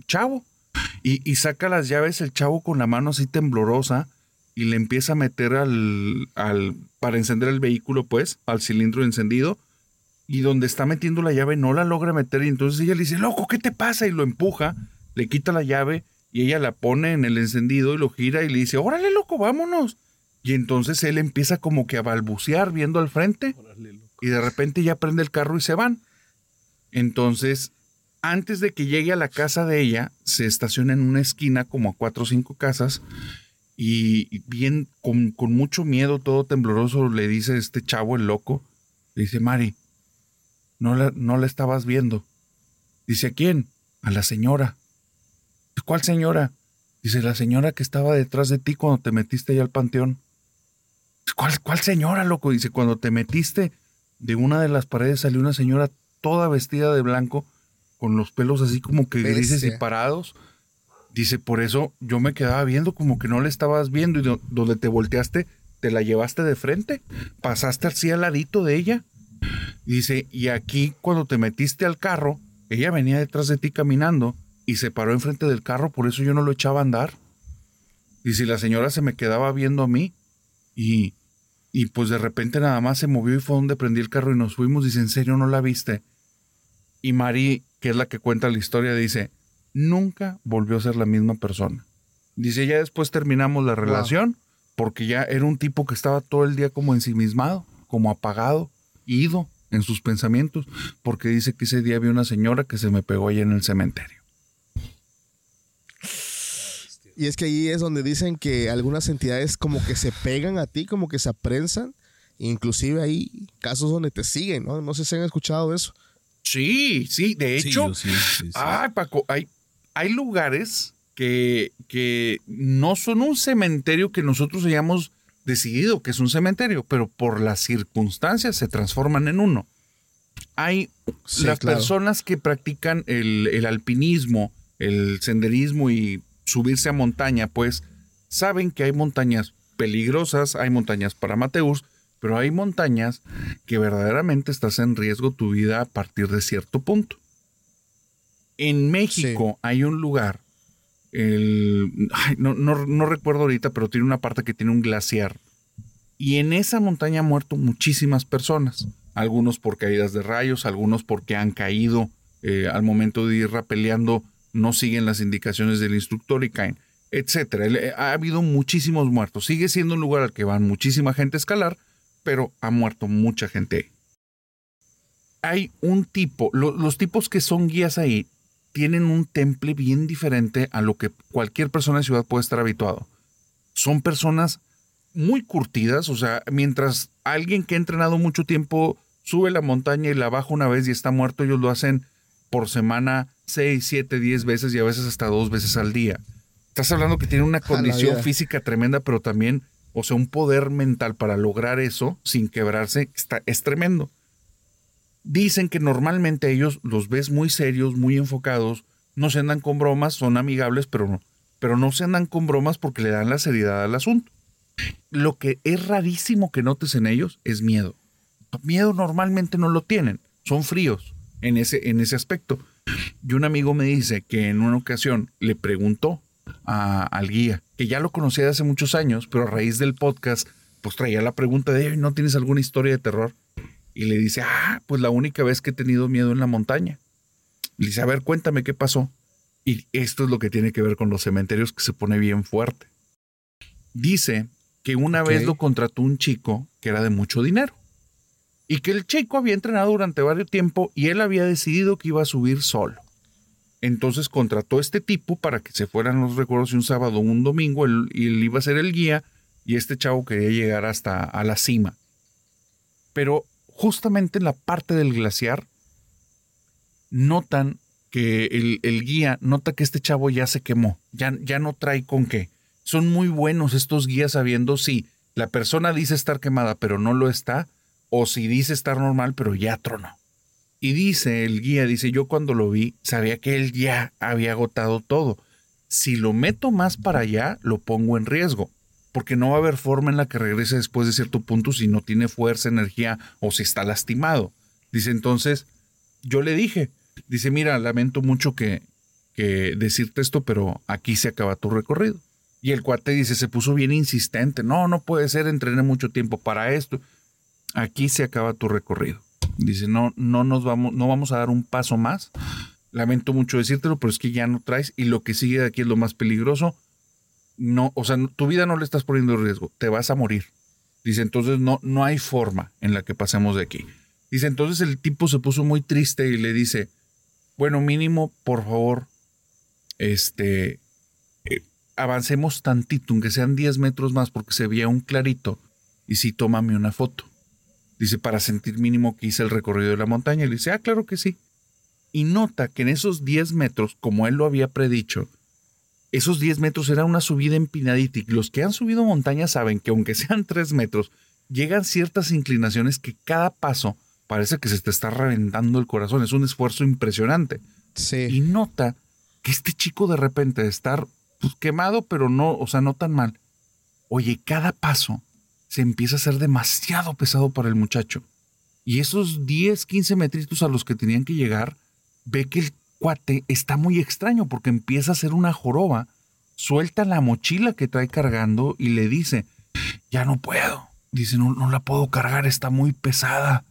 chavo. Y, saca las llaves el chavo con la mano así temblorosa y le empieza a meter al, al, para encender el vehículo, pues, al cilindro encendido. Y donde está metiendo la llave no la logra meter. Y entonces ella le dice, loco, ¿qué te pasa? Y lo empuja, le quita la llave y ella la pone en el encendido y lo gira y le dice, órale, loco, vámonos. Y entonces él empieza como que a balbucear viendo al frente. Y de repente ya prende el carro y se van. Entonces, antes de que llegue a la casa de ella, se estaciona en una esquina como a cuatro o cinco casas. Y bien, con, mucho miedo, todo tembloroso, le dice este chavo, el loco, le dice, Mari, no la, no la estabas viendo. Dice, ¿a quién? A la señora. ¿Cuál señora? Dice, la señora que estaba detrás de ti cuando te metiste allá al panteón. ¿Cuál, ¿Cuál señora, loco? Dice, cuando te metiste de una de las paredes salió una señora toda vestida de blanco, con los pelos así como que grises y parados. Dice, por eso yo me quedaba viendo como que no le estabas viendo y donde te volteaste, te la llevaste de frente, pasaste así al ladito de ella. Dice, y aquí cuando te metiste al carro, ella venía detrás de ti caminando y se paró enfrente del carro, por eso yo no lo echaba a andar. Dice, la señora se me quedaba viendo a mí y, y pues de repente nada más se movió y fue donde prendí el carro y nos fuimos. Dice, ¿en serio no la viste? Y Mari, que es la que cuenta la historia, dice, nunca volvió a ser la misma persona. Dice, ya después terminamos la relación porque ya era un tipo que estaba todo el día como ensimismado, como apagado, ido en sus pensamientos, porque dice que ese día había una señora que se me pegó allá en el cementerio. Y es que ahí es donde dicen que algunas entidades como que se pegan a ti, como que se aprensan. Inclusive hay casos donde te siguen, ¿no? No sé si han escuchado eso. Sí, sí, de hecho. ay, Paco, hay, hay lugares que, que no son un cementerio que nosotros hayamos decidido que es un cementerio, pero por las circunstancias se transforman en uno. Hay las personas que practican el, el alpinismo, el senderismo y subirse a montaña, pues saben que hay montañas peligrosas, hay montañas para amateurs, pero hay montañas que verdaderamente estás en riesgo tu vida a partir de cierto punto. En México hay un lugar, no, recuerdo ahorita, pero tiene una parte que tiene un glaciar. Y en esa montaña han muerto muchísimas personas. Algunos por caídas de rayos, algunos porque han caído eh, al momento de ir rapeleando no siguen las indicaciones del instructor y caen, etcétera. Eh, ha habido muchísimos muertos. Sigue siendo un lugar al que van muchísima gente a escalar, pero ha muerto mucha gente. Hay un tipo, los tipos que son guías ahí tienen un temple bien diferente a lo que cualquier persona de ciudad puede estar habituado. Son personas muy curtidas, o sea, mientras alguien que ha entrenado mucho tiempo sube la montaña y la baja una vez y está muerto, ellos lo hacen por semana 6, 7, 10 veces y a veces hasta dos veces al día. Estás hablando que tiene una condición física tremenda, pero también, o sea, un poder mental para lograr eso sin quebrarse, está, es tremendo. Dicen que normalmente ellos los ves muy serios, muy enfocados, no se andan con bromas, son amigables, pero no, pero no se andan con bromas porque le dan la seriedad al asunto. Lo que es rarísimo que notes en ellos es miedo. Miedo normalmente no lo tienen, son fríos en ese, en ese aspecto. Y un amigo me dice que en una ocasión le preguntó al guía, que ya lo conocía de hace muchos años, pero a raíz del podcast, pues traía la pregunta de, ¿no tienes alguna historia de terror? Y le dice, ah, pues la única vez que he tenido miedo en la montaña. Le dice, a ver, cuéntame qué pasó. Y esto es lo que tiene que ver con los cementerios, que se pone bien fuerte. Dice que una vez lo contrató un chico que era de mucho dinero y que el chico había entrenado durante varios tiempo y él había decidido que iba a subir solo. Entonces contrató a este tipo para que se fueran los recuerdos de un sábado o un domingo y él iba a ser el guía y este chavo quería llegar hasta a la cima. Pero justamente en la parte del glaciar notan que el, el, guía nota que este chavo ya se quemó, ya, ya no trae con qué. Son muy buenos estos guías sabiendo si la persona dice estar quemada pero no lo está, o si dice estar normal, pero ya tronó. Y dice el guía, dice, yo cuando lo vi, sabía que él ya había agotado todo. Si lo meto más para allá, lo pongo en riesgo, porque no va a haber forma en la que regrese después de cierto punto si no tiene fuerza, energía o si está lastimado. Dice entonces, yo le dije, dice, mira, lamento mucho que, que decirte esto, pero aquí se acaba tu recorrido. Y el cuate dice, se puso bien insistente, no, no puede ser, entrené mucho tiempo para esto aquí se acaba tu recorrido. Dice, no, no nos vamos, no vamos a dar un paso más. Lamento mucho decírtelo, pero es que ya no traes y lo que sigue de aquí es lo más peligroso. No, o sea, tu vida no le estás poniendo en riesgo, te vas a morir. Dice, entonces no, no hay forma en la que pasemos de aquí. Dice, entonces el tipo se puso muy triste y le dice, bueno, mínimo, por favor, este, eh, avancemos tantito, aunque sean 10 metros más, porque se veía un clarito, y sí, tómame una foto. Dice, para sentir mínimo que hice el recorrido de la montaña. Y le dice, ah, claro que sí. Y nota que en esos 10 metros, como él lo había predicho, esos 10 metros era una subida empinadita. Y los que han subido montaña saben que aunque sean 3 metros, llegan ciertas inclinaciones que cada paso parece que se te está reventando el corazón. Es un esfuerzo impresionante. Sí. Y nota que este chico de repente de estar pues, quemado, pero no, o sea, no tan mal. Oye, cada paso se empieza a ser demasiado pesado para el muchacho. Y esos 10, 15 metritos a los que tenían que llegar, ve que el cuate está muy extraño porque empieza a hacer una joroba, suelta la mochila que trae cargando y le dice, ya no puedo. Dice, no, no la puedo cargar, está muy pesada.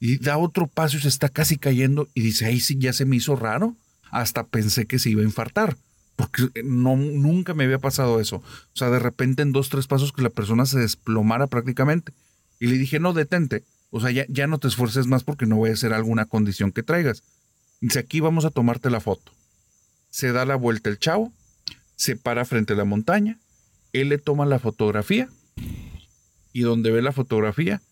Y da otro paso y se está casi cayendo y dice, ahí sí ya se me hizo raro. Hasta pensé que se iba a infartar porque no, nunca me había pasado eso. O sea, de repente en dos, tres pasos que la persona se desplomara prácticamente. Y le dije, no, detente. O sea, ya, ya no te esfuerces más porque no voy a hacer alguna condición que traigas. Dice, aquí vamos a tomarte la foto. Se da la vuelta el chavo, se para frente a la montaña, él le toma la fotografía y donde ve la fotografía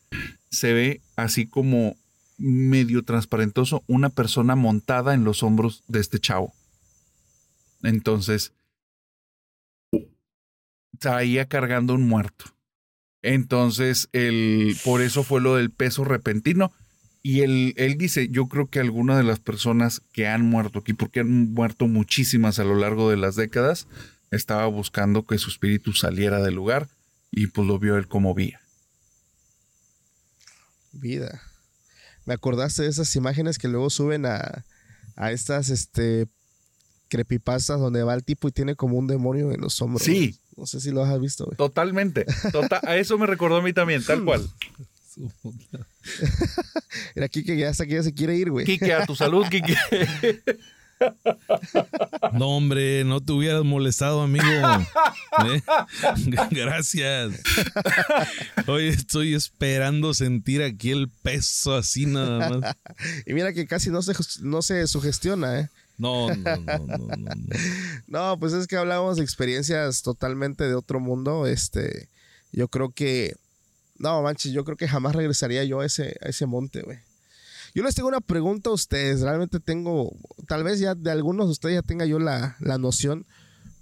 se ve así como medio transparentoso una persona montada en los hombros de este chavo. Entonces, traía cargando un muerto. Entonces, el, por eso fue lo del peso repentino. Y él, él dice, yo creo que algunas de las personas que han muerto aquí, porque han muerto muchísimas a lo largo de las décadas, estaba buscando que su espíritu saliera del lugar y pues lo vio él como vía. Vida. Me acordaste de esas imágenes que luego suben a, a estas este, creepypastas donde va el tipo y tiene como un demonio en los hombros. Sí. No sé si lo has visto. Totalmente. Tota-, a eso me recordó a mí también, tal cual. Era Kike, ya hasta que ya se quiere ir, güey. Kike, a tu salud, Kike. No, hombre, no te hubieras molestado, amigo. ¿Eh? Gracias. Hoy estoy esperando sentir aquí el peso así nada más. Y mira que casi no se, no se sugestiona, ¿eh? No, no, no, no, no. No, pues es que hablamos de experiencias totalmente de otro mundo. Este, yo creo que No, manches, yo creo que jamás regresaría yo a ese, a ese monte, güey. Yo les tengo una pregunta a ustedes. Realmente tengo, tal vez ya de algunos de ustedes ya tenga yo la, la noción,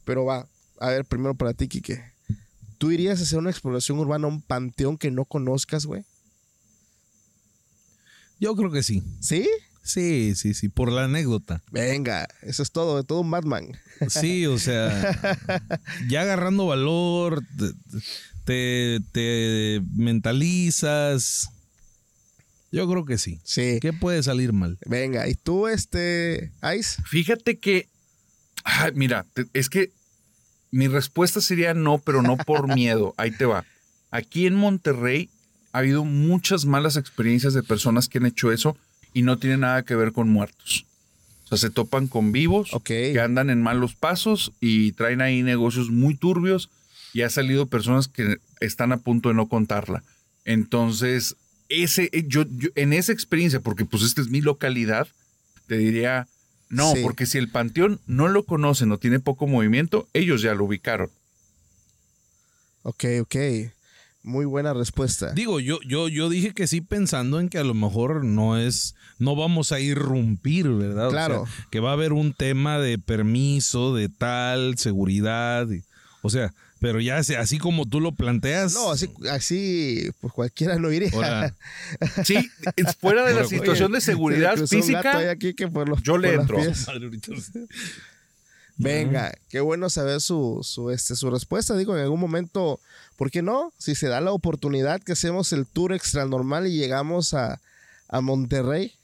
pero va. A ver, primero para ti, Kike. ¿Tú irías a hacer una exploración urbana a un panteón que no conozcas, güey? Yo creo que sí. ¿Sí? Sí, sí, sí, por la anécdota. Venga, eso es todo, de todo un Batman. Sí, o sea, ya agarrando valor, te, te mentalizas. Yo creo que sí. Sí. ¿Qué puede salir mal? Venga, ¿y tú, este, Ice? Fíjate que, ay, mira, te- es que mi respuesta sería no, pero no por miedo. Ahí te va. Aquí en Monterrey ha habido muchas malas experiencias de personas que han hecho eso y no tiene nada que ver con muertos. O sea, se topan con vivos que andan en malos pasos y traen ahí negocios muy turbios y ha salido personas que están a punto de no contarla. Entonces, ese, eh, yo, yo- en esa experiencia, porque pues esta es mi localidad, te diría, no, Sí. porque si el panteón no lo conocen o tiene poco movimiento, ellos ya lo ubicaron. Ok, ok. Muy buena respuesta. Digo, yo, yo, yo dije que sí pensando en que a lo mejor no es, no vamos a irrumpir, ¿verdad? O Claro. sea, que va a haber un tema de permiso, de tal, seguridad. y- o sea, pero ya se- así como tú lo planteas. No, así, así, pues cualquiera no iría. Sí, fuera de la situación de Se seguridad ahí física. aquí que por los- yo le por las entro. Venga, qué bueno saber su, su, este, su respuesta. Digo, en algún momento, ¿por qué no? Si se da la oportunidad que hacemos el tour extra normal y llegamos a, a Monterrey.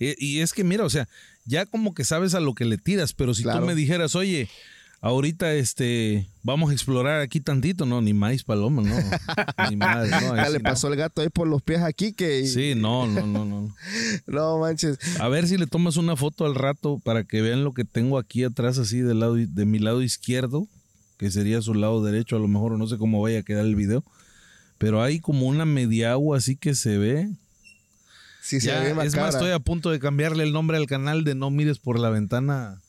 Y, y es que mira, o sea, ya como que sabes a lo que le tiras, pero si Claro. tú me dijeras, oye, ahorita este, vamos a explorar aquí tantito, no, ni maíz paloma, no. ni madre, no. Ya sí le no. pasó el gato ahí por los pies aquí que... Sí, no, no, no, no. No manches. A ver si le tomas una foto al rato para que vean lo que tengo aquí atrás, así del lado, de mi lado izquierdo, que sería su lado derecho, a lo mejor no sé cómo vaya a quedar el video. Pero hay como una media agua así que se ve. Sí, se Ya, ve es más, estoy a punto de cambiarle el nombre al canal de No mires por la ventana.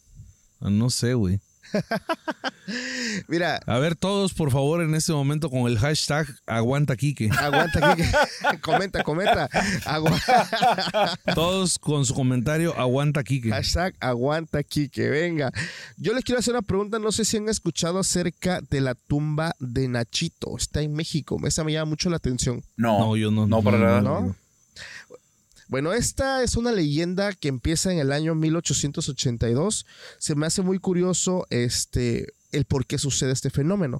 a No sé, güey. Mira, A ver, todos, por favor, en este momento con el hashtag Aguanta Quique. aguanta aquí. que- comenta, comenta. Todos con su comentario Aguanta Quique. Hashtag aguanta aquí, que venga. Yo les quiero hacer una pregunta, no sé si han escuchado acerca de la tumba de Nachito. Está en México, esa me llama mucho la atención. No, No, yo no. No, para nada. ¿No? Bueno, esta es una leyenda que empieza en el año 1882. Se me hace muy curioso este, el por qué sucede este fenómeno.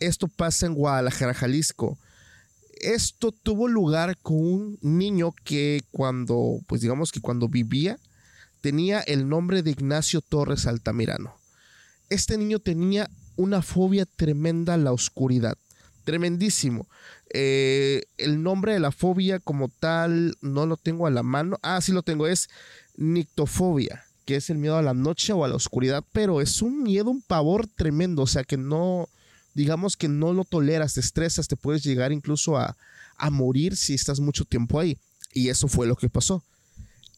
Esto pasa en Guadalajara, Jalisco. Esto tuvo lugar con un niño que cuando, pues digamos que cuando vivía, tenía el nombre de Ignacio Torres Altamirano. Este niño tenía una fobia tremenda a la oscuridad. Tremendísimo. Eh, el nombre de la fobia como tal no lo tengo a la mano. Ah, sí lo tengo, es nictofobia, que es el miedo a la noche o a la oscuridad, pero es un miedo, un pavor tremendo, o sea que no, digamos que no lo toleras, te estresas, te puedes llegar incluso a, a morir si estás mucho tiempo ahí. Y eso fue lo que pasó.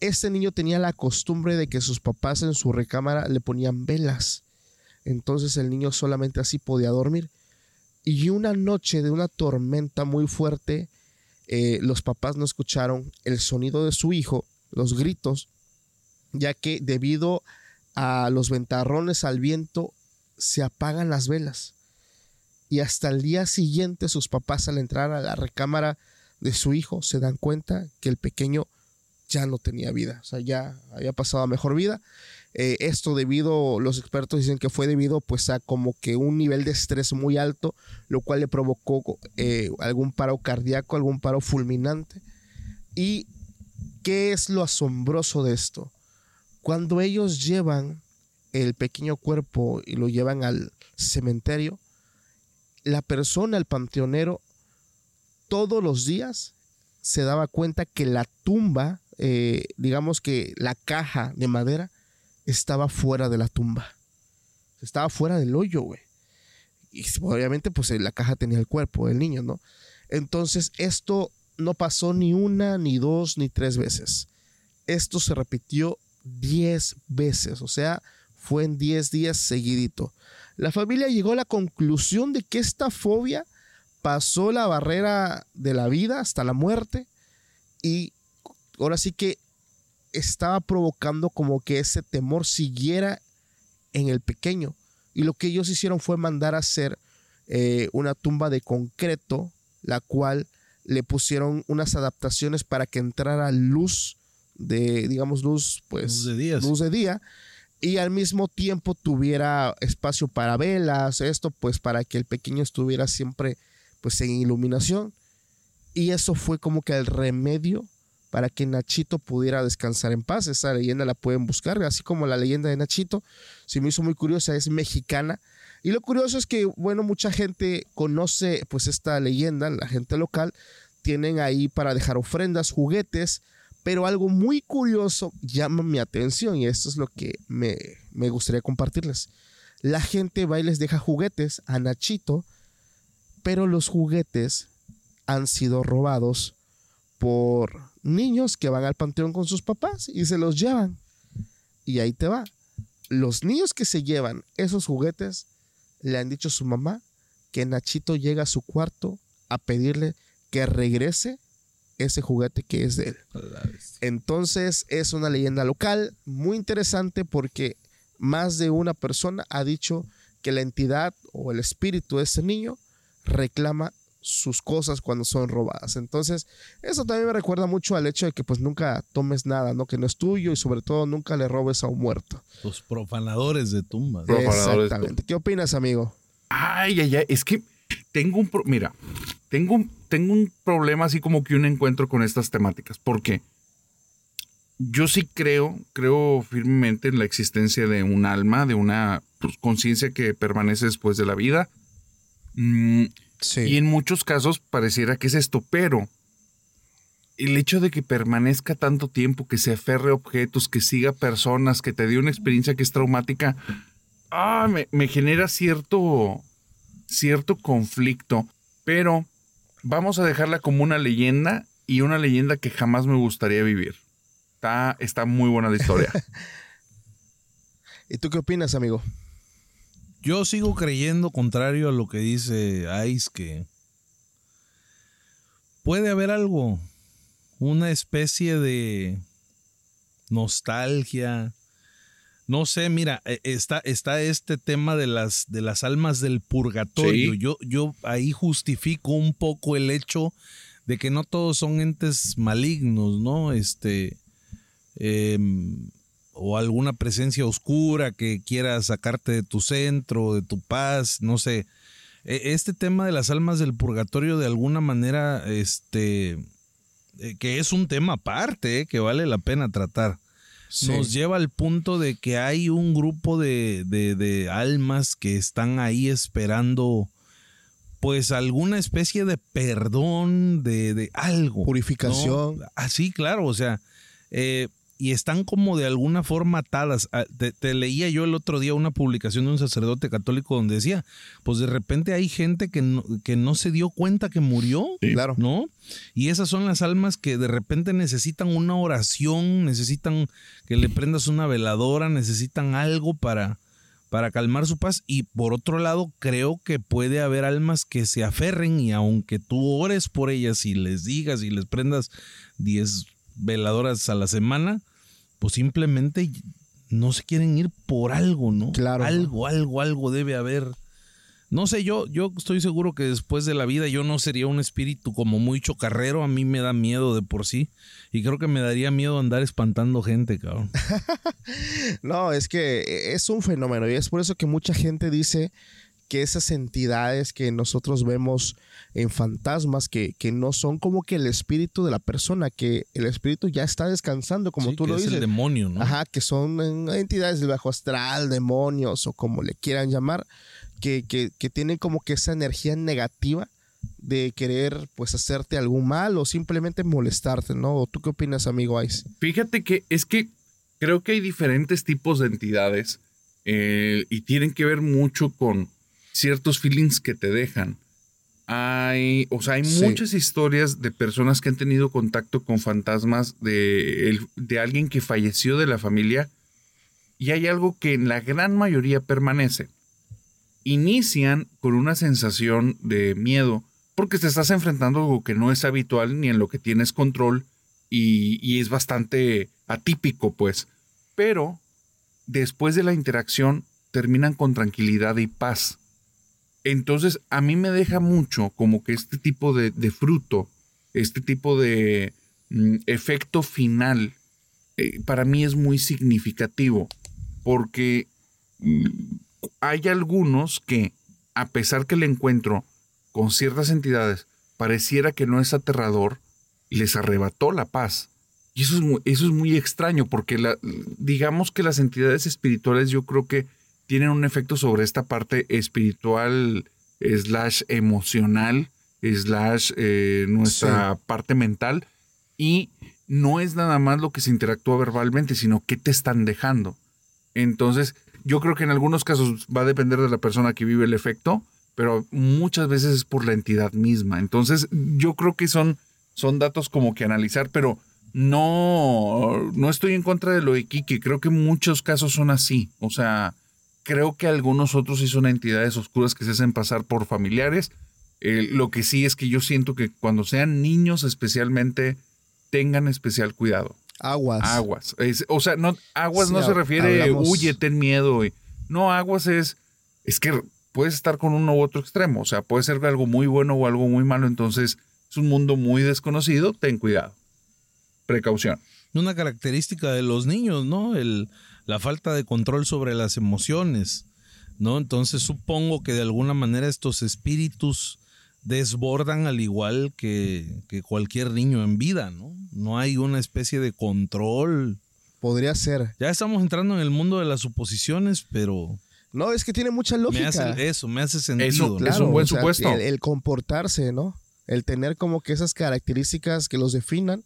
Este niño tenía la costumbre de que sus papás en su recámara le ponían velas. Entonces el niño solamente así podía dormir. Y una noche de una tormenta muy fuerte, eh, los papás no escucharon el sonido de su hijo, los gritos, ya que debido a los ventarrones, al viento, se apagan las velas. Y hasta el día siguiente sus papás al entrar a la recámara de su hijo se dan cuenta que el pequeño ya no tenía vida, o sea, ya había pasado a mejor vida. Eh, esto debido, los expertos dicen que fue debido pues a como que un nivel de estrés muy alto, lo cual le provocó eh, algún paro cardíaco, algún paro fulminante. ¿Y qué es lo asombroso de esto? Cuando ellos llevan el pequeño cuerpo y lo llevan al cementerio, la persona, el panteonero, todos los días se daba cuenta que la tumba, eh, digamos que la caja de madera, estaba fuera de la tumba. Estaba fuera del hoyo, güey. Y obviamente, pues la caja tenía el cuerpo del niño, ¿no? Entonces, esto no pasó ni una, ni dos, ni tres veces. Esto se repitió diez veces, o sea, fue en diez días seguidito. La familia llegó a la conclusión de que esta fobia pasó la barrera de la vida hasta la muerte y ahora sí que estaba provocando como que ese temor siguiera en el pequeño. Y lo que ellos hicieron fue mandar a hacer eh, una tumba de concreto, la cual le pusieron unas adaptaciones para que entrara luz de, digamos, luz, pues, Luz de día. luz de día y al mismo tiempo tuviera espacio para velas, esto pues para que el pequeño estuviera siempre pues en iluminación. Y eso fue como que el remedio para que Nachito pudiera descansar en paz. Esa leyenda la pueden buscar, así como la leyenda de Nachito. Se me hizo muy curiosa, es mexicana. Y lo curioso es que, bueno, mucha gente conoce pues esta leyenda, la gente local, tienen ahí para dejar ofrendas, juguetes, pero algo muy curioso llama mi atención y esto es lo que me, me gustaría compartirles. La gente va y les deja juguetes a Nachito, pero los juguetes han sido robados por niños que van al panteón con sus papás y se los llevan. Y ahí te va. Los niños que se llevan esos juguetes le han dicho a su mamá que Nachito llega a su cuarto a pedirle que regrese ese juguete que es de él. Entonces es una leyenda local muy interesante porque más de una persona ha dicho que la entidad o el espíritu de ese niño reclama sus cosas cuando son robadas. Entonces, eso también me recuerda mucho al hecho de que pues nunca tomes nada, ¿no? Que no es tuyo y sobre todo nunca le robes a un muerto. Los profanadores de tumbas. Pro- Profanadores, Exactamente. ¿Qué opinas, amigo? Ay, ay, ay, es que tengo un, pro- mira, tengo, un- tengo un problema así como que un encuentro con estas temáticas. ¿Por qué? Yo sí creo, creo firmemente en la existencia de un alma, de una pues, conciencia que permanece después de la vida. Mm, Sí. Y en muchos casos pareciera que es esto, pero el hecho de que permanezca tanto tiempo, que se aferre a objetos, que siga personas, que te dé una experiencia que es traumática, ah, me, me genera cierto, cierto conflicto. Pero vamos a dejarla como una leyenda y una leyenda que jamás me gustaría vivir. Está, está muy buena la historia. ¿Y tú qué opinas, amigo? Yo sigo creyendo, contrario a lo que dice Ice, que puede haber algo, una especie de nostalgia. No sé, mira, eh, está, está este tema de las, de las almas del purgatorio. Sí. Yo, yo ahí justifico un poco el hecho de que no todos son entes malignos, ¿no? Este. em, o alguna presencia oscura que quiera sacarte de tu centro, de tu paz, no sé. E- Este tema de las almas del purgatorio de alguna manera, este, eh, que es un tema aparte, eh, que vale la pena tratar. Nos lleva al punto de que hay un grupo de, de- de almas que están ahí esperando pues alguna especie de perdón, de, de algo. Purificación. ¿no? Así, claro, o sea, eh, y están como de alguna forma atadas. Ah, Te, te leía yo el otro día una publicación de un sacerdote católico donde decía, pues de repente hay gente que no, que no se dio cuenta que murió. Claro. ¿no? Y esas son las almas que de repente necesitan una oración, necesitan que le prendas una veladora, necesitan algo para, para calmar su paz. Y por otro lado, creo que puede haber almas que se aferren y aunque tú ores por ellas y les digas y les prendas 10 veladoras a la semana, pues simplemente no se quieren ir por algo, ¿no? Claro. Algo, algo, algo debe haber. No sé, yo, yo estoy seguro que después de la vida yo no sería un espíritu como muy chocarrero. A mí me da miedo de por sí. Y creo que me daría miedo andar espantando gente, cabrón. No, es que es un fenómeno y es por eso que mucha gente dice que esas entidades que nosotros vemos en fantasmas, que, que no son como que el espíritu de la persona, que el espíritu ya está descansando, como Sí, tú que lo es dices. el demonio, ¿no? Ajá, que son en- entidades del bajo astral, demonios o como le quieran llamar, que, que, que tienen como que esa energía negativa de querer pues hacerte algún mal o simplemente molestarte, ¿no? ¿O ¿Tú qué opinas, amigo Ice? Fíjate que es que creo que hay diferentes tipos de entidades eh, y tienen que ver mucho con ciertos feelings que te dejan. Hay, o sea, hay Sí. muchas historias de personas que han tenido contacto con fantasmas de, el- de alguien que falleció de la familia y hay algo que en la gran mayoría permanece. Inician con una sensación de miedo porque te estás enfrentando a algo que no es habitual ni en lo que tienes control y, y es bastante atípico, pues. Pero después de la interacción terminan con tranquilidad y paz. Entonces, a mí me deja mucho como que este tipo de, fruto, este tipo de mm, efecto final, eh, para mí es muy significativo, porque mm, hay algunos que, a pesar que el encuentro con ciertas entidades pareciera que no es aterrador, les arrebató la paz. Y eso es muy, eso es muy extraño, porque digamos que las entidades espirituales yo creo que tienen un efecto sobre esta parte espiritual, slash emocional, slash eh, nuestra Sí. parte mental. Y no es nada más lo que se interactúa verbalmente, sino qué te están dejando. Entonces, yo creo que en algunos casos va a depender de la persona que vive el efecto, pero muchas veces es por la entidad misma. Entonces, yo creo que son, son datos como que analizar, pero no, no estoy en contra de lo de Kiki. Creo que muchos casos son así. O sea, creo que algunos otros sí son entidades oscuras que se hacen pasar por familiares. Eh, lo que sí es que yo siento que cuando sean niños especialmente, tengan especial cuidado. Aguas. Aguas. Es- o sea, no, aguas Sí, no se refiere, hablamos- huye, ten miedo. y- no, aguas es, es que puedes estar con uno u otro extremo. O sea, puede ser algo muy bueno o algo muy malo. Entonces, es un mundo muy desconocido. Ten cuidado. Precaución. Una característica de los niños, ¿no? El, la falta de control sobre las emociones, ¿no? Entonces supongo que de alguna manera estos espíritus desbordan al igual que, que cualquier niño en vida, ¿no? No hay una especie de control. Podría ser. Ya estamos entrando en el mundo de las suposiciones, pero No, es que tiene mucha me lógica. hace eso, me hace sentido. Eso, ¿no? claro. es un buen o sea, supuesto. El, el comportarse, ¿no? El tener como que esas características que los definan.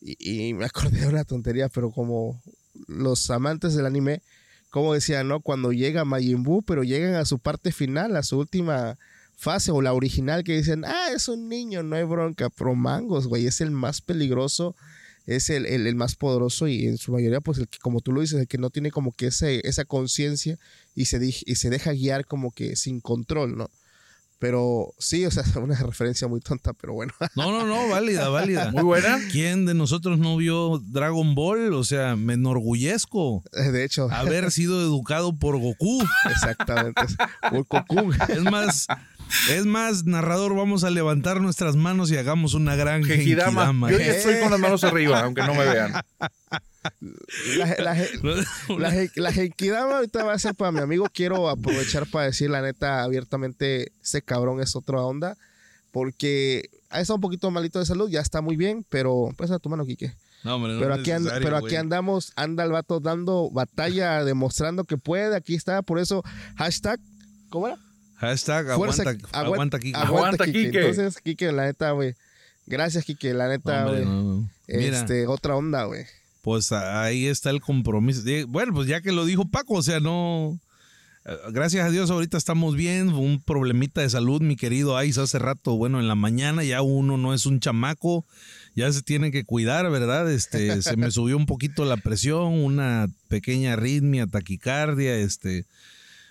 Y, y me acordé de una tontería, pero como los amantes del anime, como decían, ¿no? Cuando llega Majin Buu, pero llegan a su parte final, a su última fase o la original que dicen, ah, es un niño, no hay bronca, pero mangos, güey, es el más peligroso, es el, el- el más poderoso y en su mayoría, pues el que, como tú lo dices, el que no tiene como que ese, esa conciencia y se, y se deja guiar como que sin control, ¿no? Pero sí, o sea, una referencia muy tonta, pero bueno. No, no, no, válida, válida. Muy buena. ¿Quién de nosotros no vio Dragon Ball? O sea, me enorgullezco De hecho, haber sido educado por Goku. exactamente. es Muy Goku. Es más, es más, narrador, vamos a levantar nuestras manos y hagamos una gran Genkidama. genkidama. Yo ya estoy con las manos arriba, aunque no me vean. La, la, la, la Genkidama ahorita va a ser para mi amigo. Quiero aprovechar para decir la neta abiertamente, ese cabrón es otra onda. Porque ha estado un poquito malito de salud, ya está muy bien, pero pues a tu mano, Quique. No, hombre, no Pero aquí, anda- necesario, pero aquí andamos, anda el vato dando batalla, demostrando que puede. Aquí está, por eso, hashtag, ¿cómo era? Hashtag Fuerza- aguanta, aguanta- aguanta, Kike. Aguanta, Aguanta, Quique. Quique. Entonces, Quique, la neta, güey. Gracias, Quique, la neta, güey. no, no. Mira, Este, otra onda, güey. Pues ahí está el compromiso. Bueno, pues ya que lo dijo Paco, o sea, no. eh, Gracias a Dios, ahorita estamos bien. Un problemita de salud, mi querido Ais, hace rato. Bueno, en la mañana ya uno no es un chamaco, ya se tiene que cuidar, ¿verdad? Este, se me subió un poquito la presión, una pequeña arritmia, taquicardia. Este,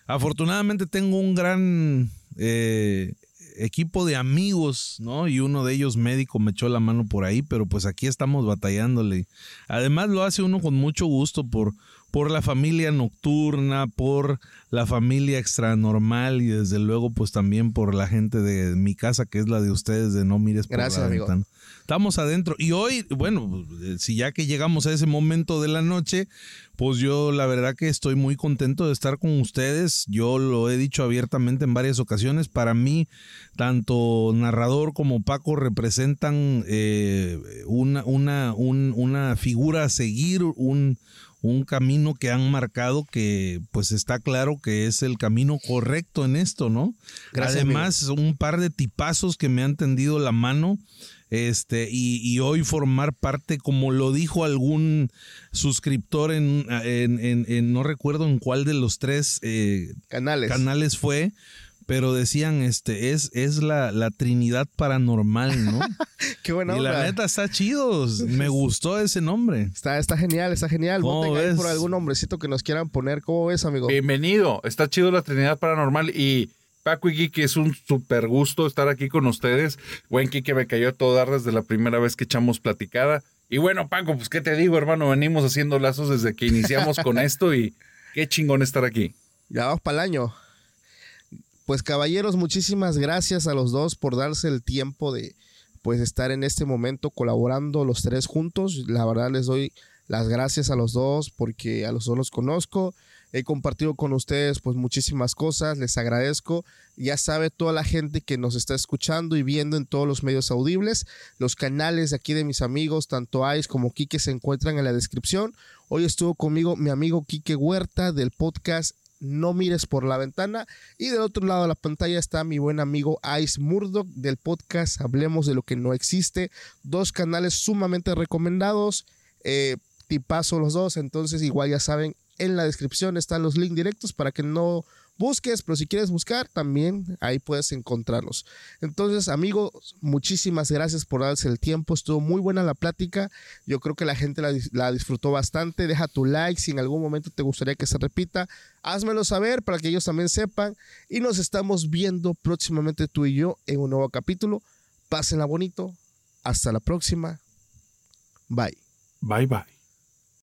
afortunadamente tengo un gran eh, equipo de amigos, ¿no? Y uno de ellos médico me echó la mano por ahí, pero pues aquí estamos batallándole. Además lo hace uno con mucho gusto por, por la familia nocturna, por la familia extranormal y desde luego pues también por la gente de mi casa que es la de ustedes de no mires por Gracias, la amigo. ventana. Estamos adentro y hoy, bueno, si ya que llegamos a ese momento de la noche, pues yo la verdad que estoy muy contento de estar con ustedes. Yo lo he dicho abiertamente en varias ocasiones. Para mí, tanto narrador como Paco representan eh, una, una, un- una figura a seguir, un, un camino que han marcado que pues está claro que es el camino correcto en esto, ¿no? Gracias, Además, un par de tipazos que me han tendido la mano. Este, y, y hoy formar parte, como lo dijo algún suscriptor en, en- en- en- no recuerdo en cuál de los tres eh, Canales. canales fue, pero decían, este, es, es la, la Trinidad Paranormal, ¿no? Qué buena y la neta está chido, me gustó ese nombre. Está, está genial, está genial. ¿Cómo ves? por algún nombrecito que nos quieran poner. ¿Cómo ves, amigo? Bienvenido. Está chido la Trinidad Paranormal y Paco y Kike, es un súper gusto estar aquí con ustedes. Buen Kike me cayó a todo dar desde la primera vez que echamos platicada. Y bueno, Paco, pues qué te digo, hermano, venimos haciendo lazos desde que iniciamos con esto y qué chingón estar aquí. Ya vamos para el año. Pues caballeros, muchísimas gracias a los dos por darse el tiempo de pues estar en este momento colaborando los tres juntos. La verdad les doy las gracias a los dos porque a los dos los conozco He compartido con ustedes pues muchísimas cosas, les agradezco. Ya sabe toda la gente que nos está escuchando y viendo en todos los medios audibles. Los canales de aquí de mis amigos, tanto Ice como Kike, se encuentran en la descripción. Hoy estuvo conmigo mi amigo Kike Huerta del podcast no mires por la ventana. Y del otro lado de la pantalla está mi buen amigo Ice Murdoch del podcast Hablemos de lo que no existe. Dos canales sumamente recomendados. Eh, tipazo los dos. Entonces, igual ya saben, en la descripción están los links directos para que no busques, pero si quieres buscar, también ahí puedes encontrarlos. Entonces, amigos, muchísimas gracias por darse el tiempo. Estuvo muy buena la plática. Yo creo que la gente la, disfrutó bastante. Deja tu like si en algún momento te gustaría que se repita. Házmelo saber para que ellos también sepan. Y nos estamos viendo próximamente tú y yo en un nuevo capítulo. Pásenla bonito. Hasta la próxima. Bye. Bye bye.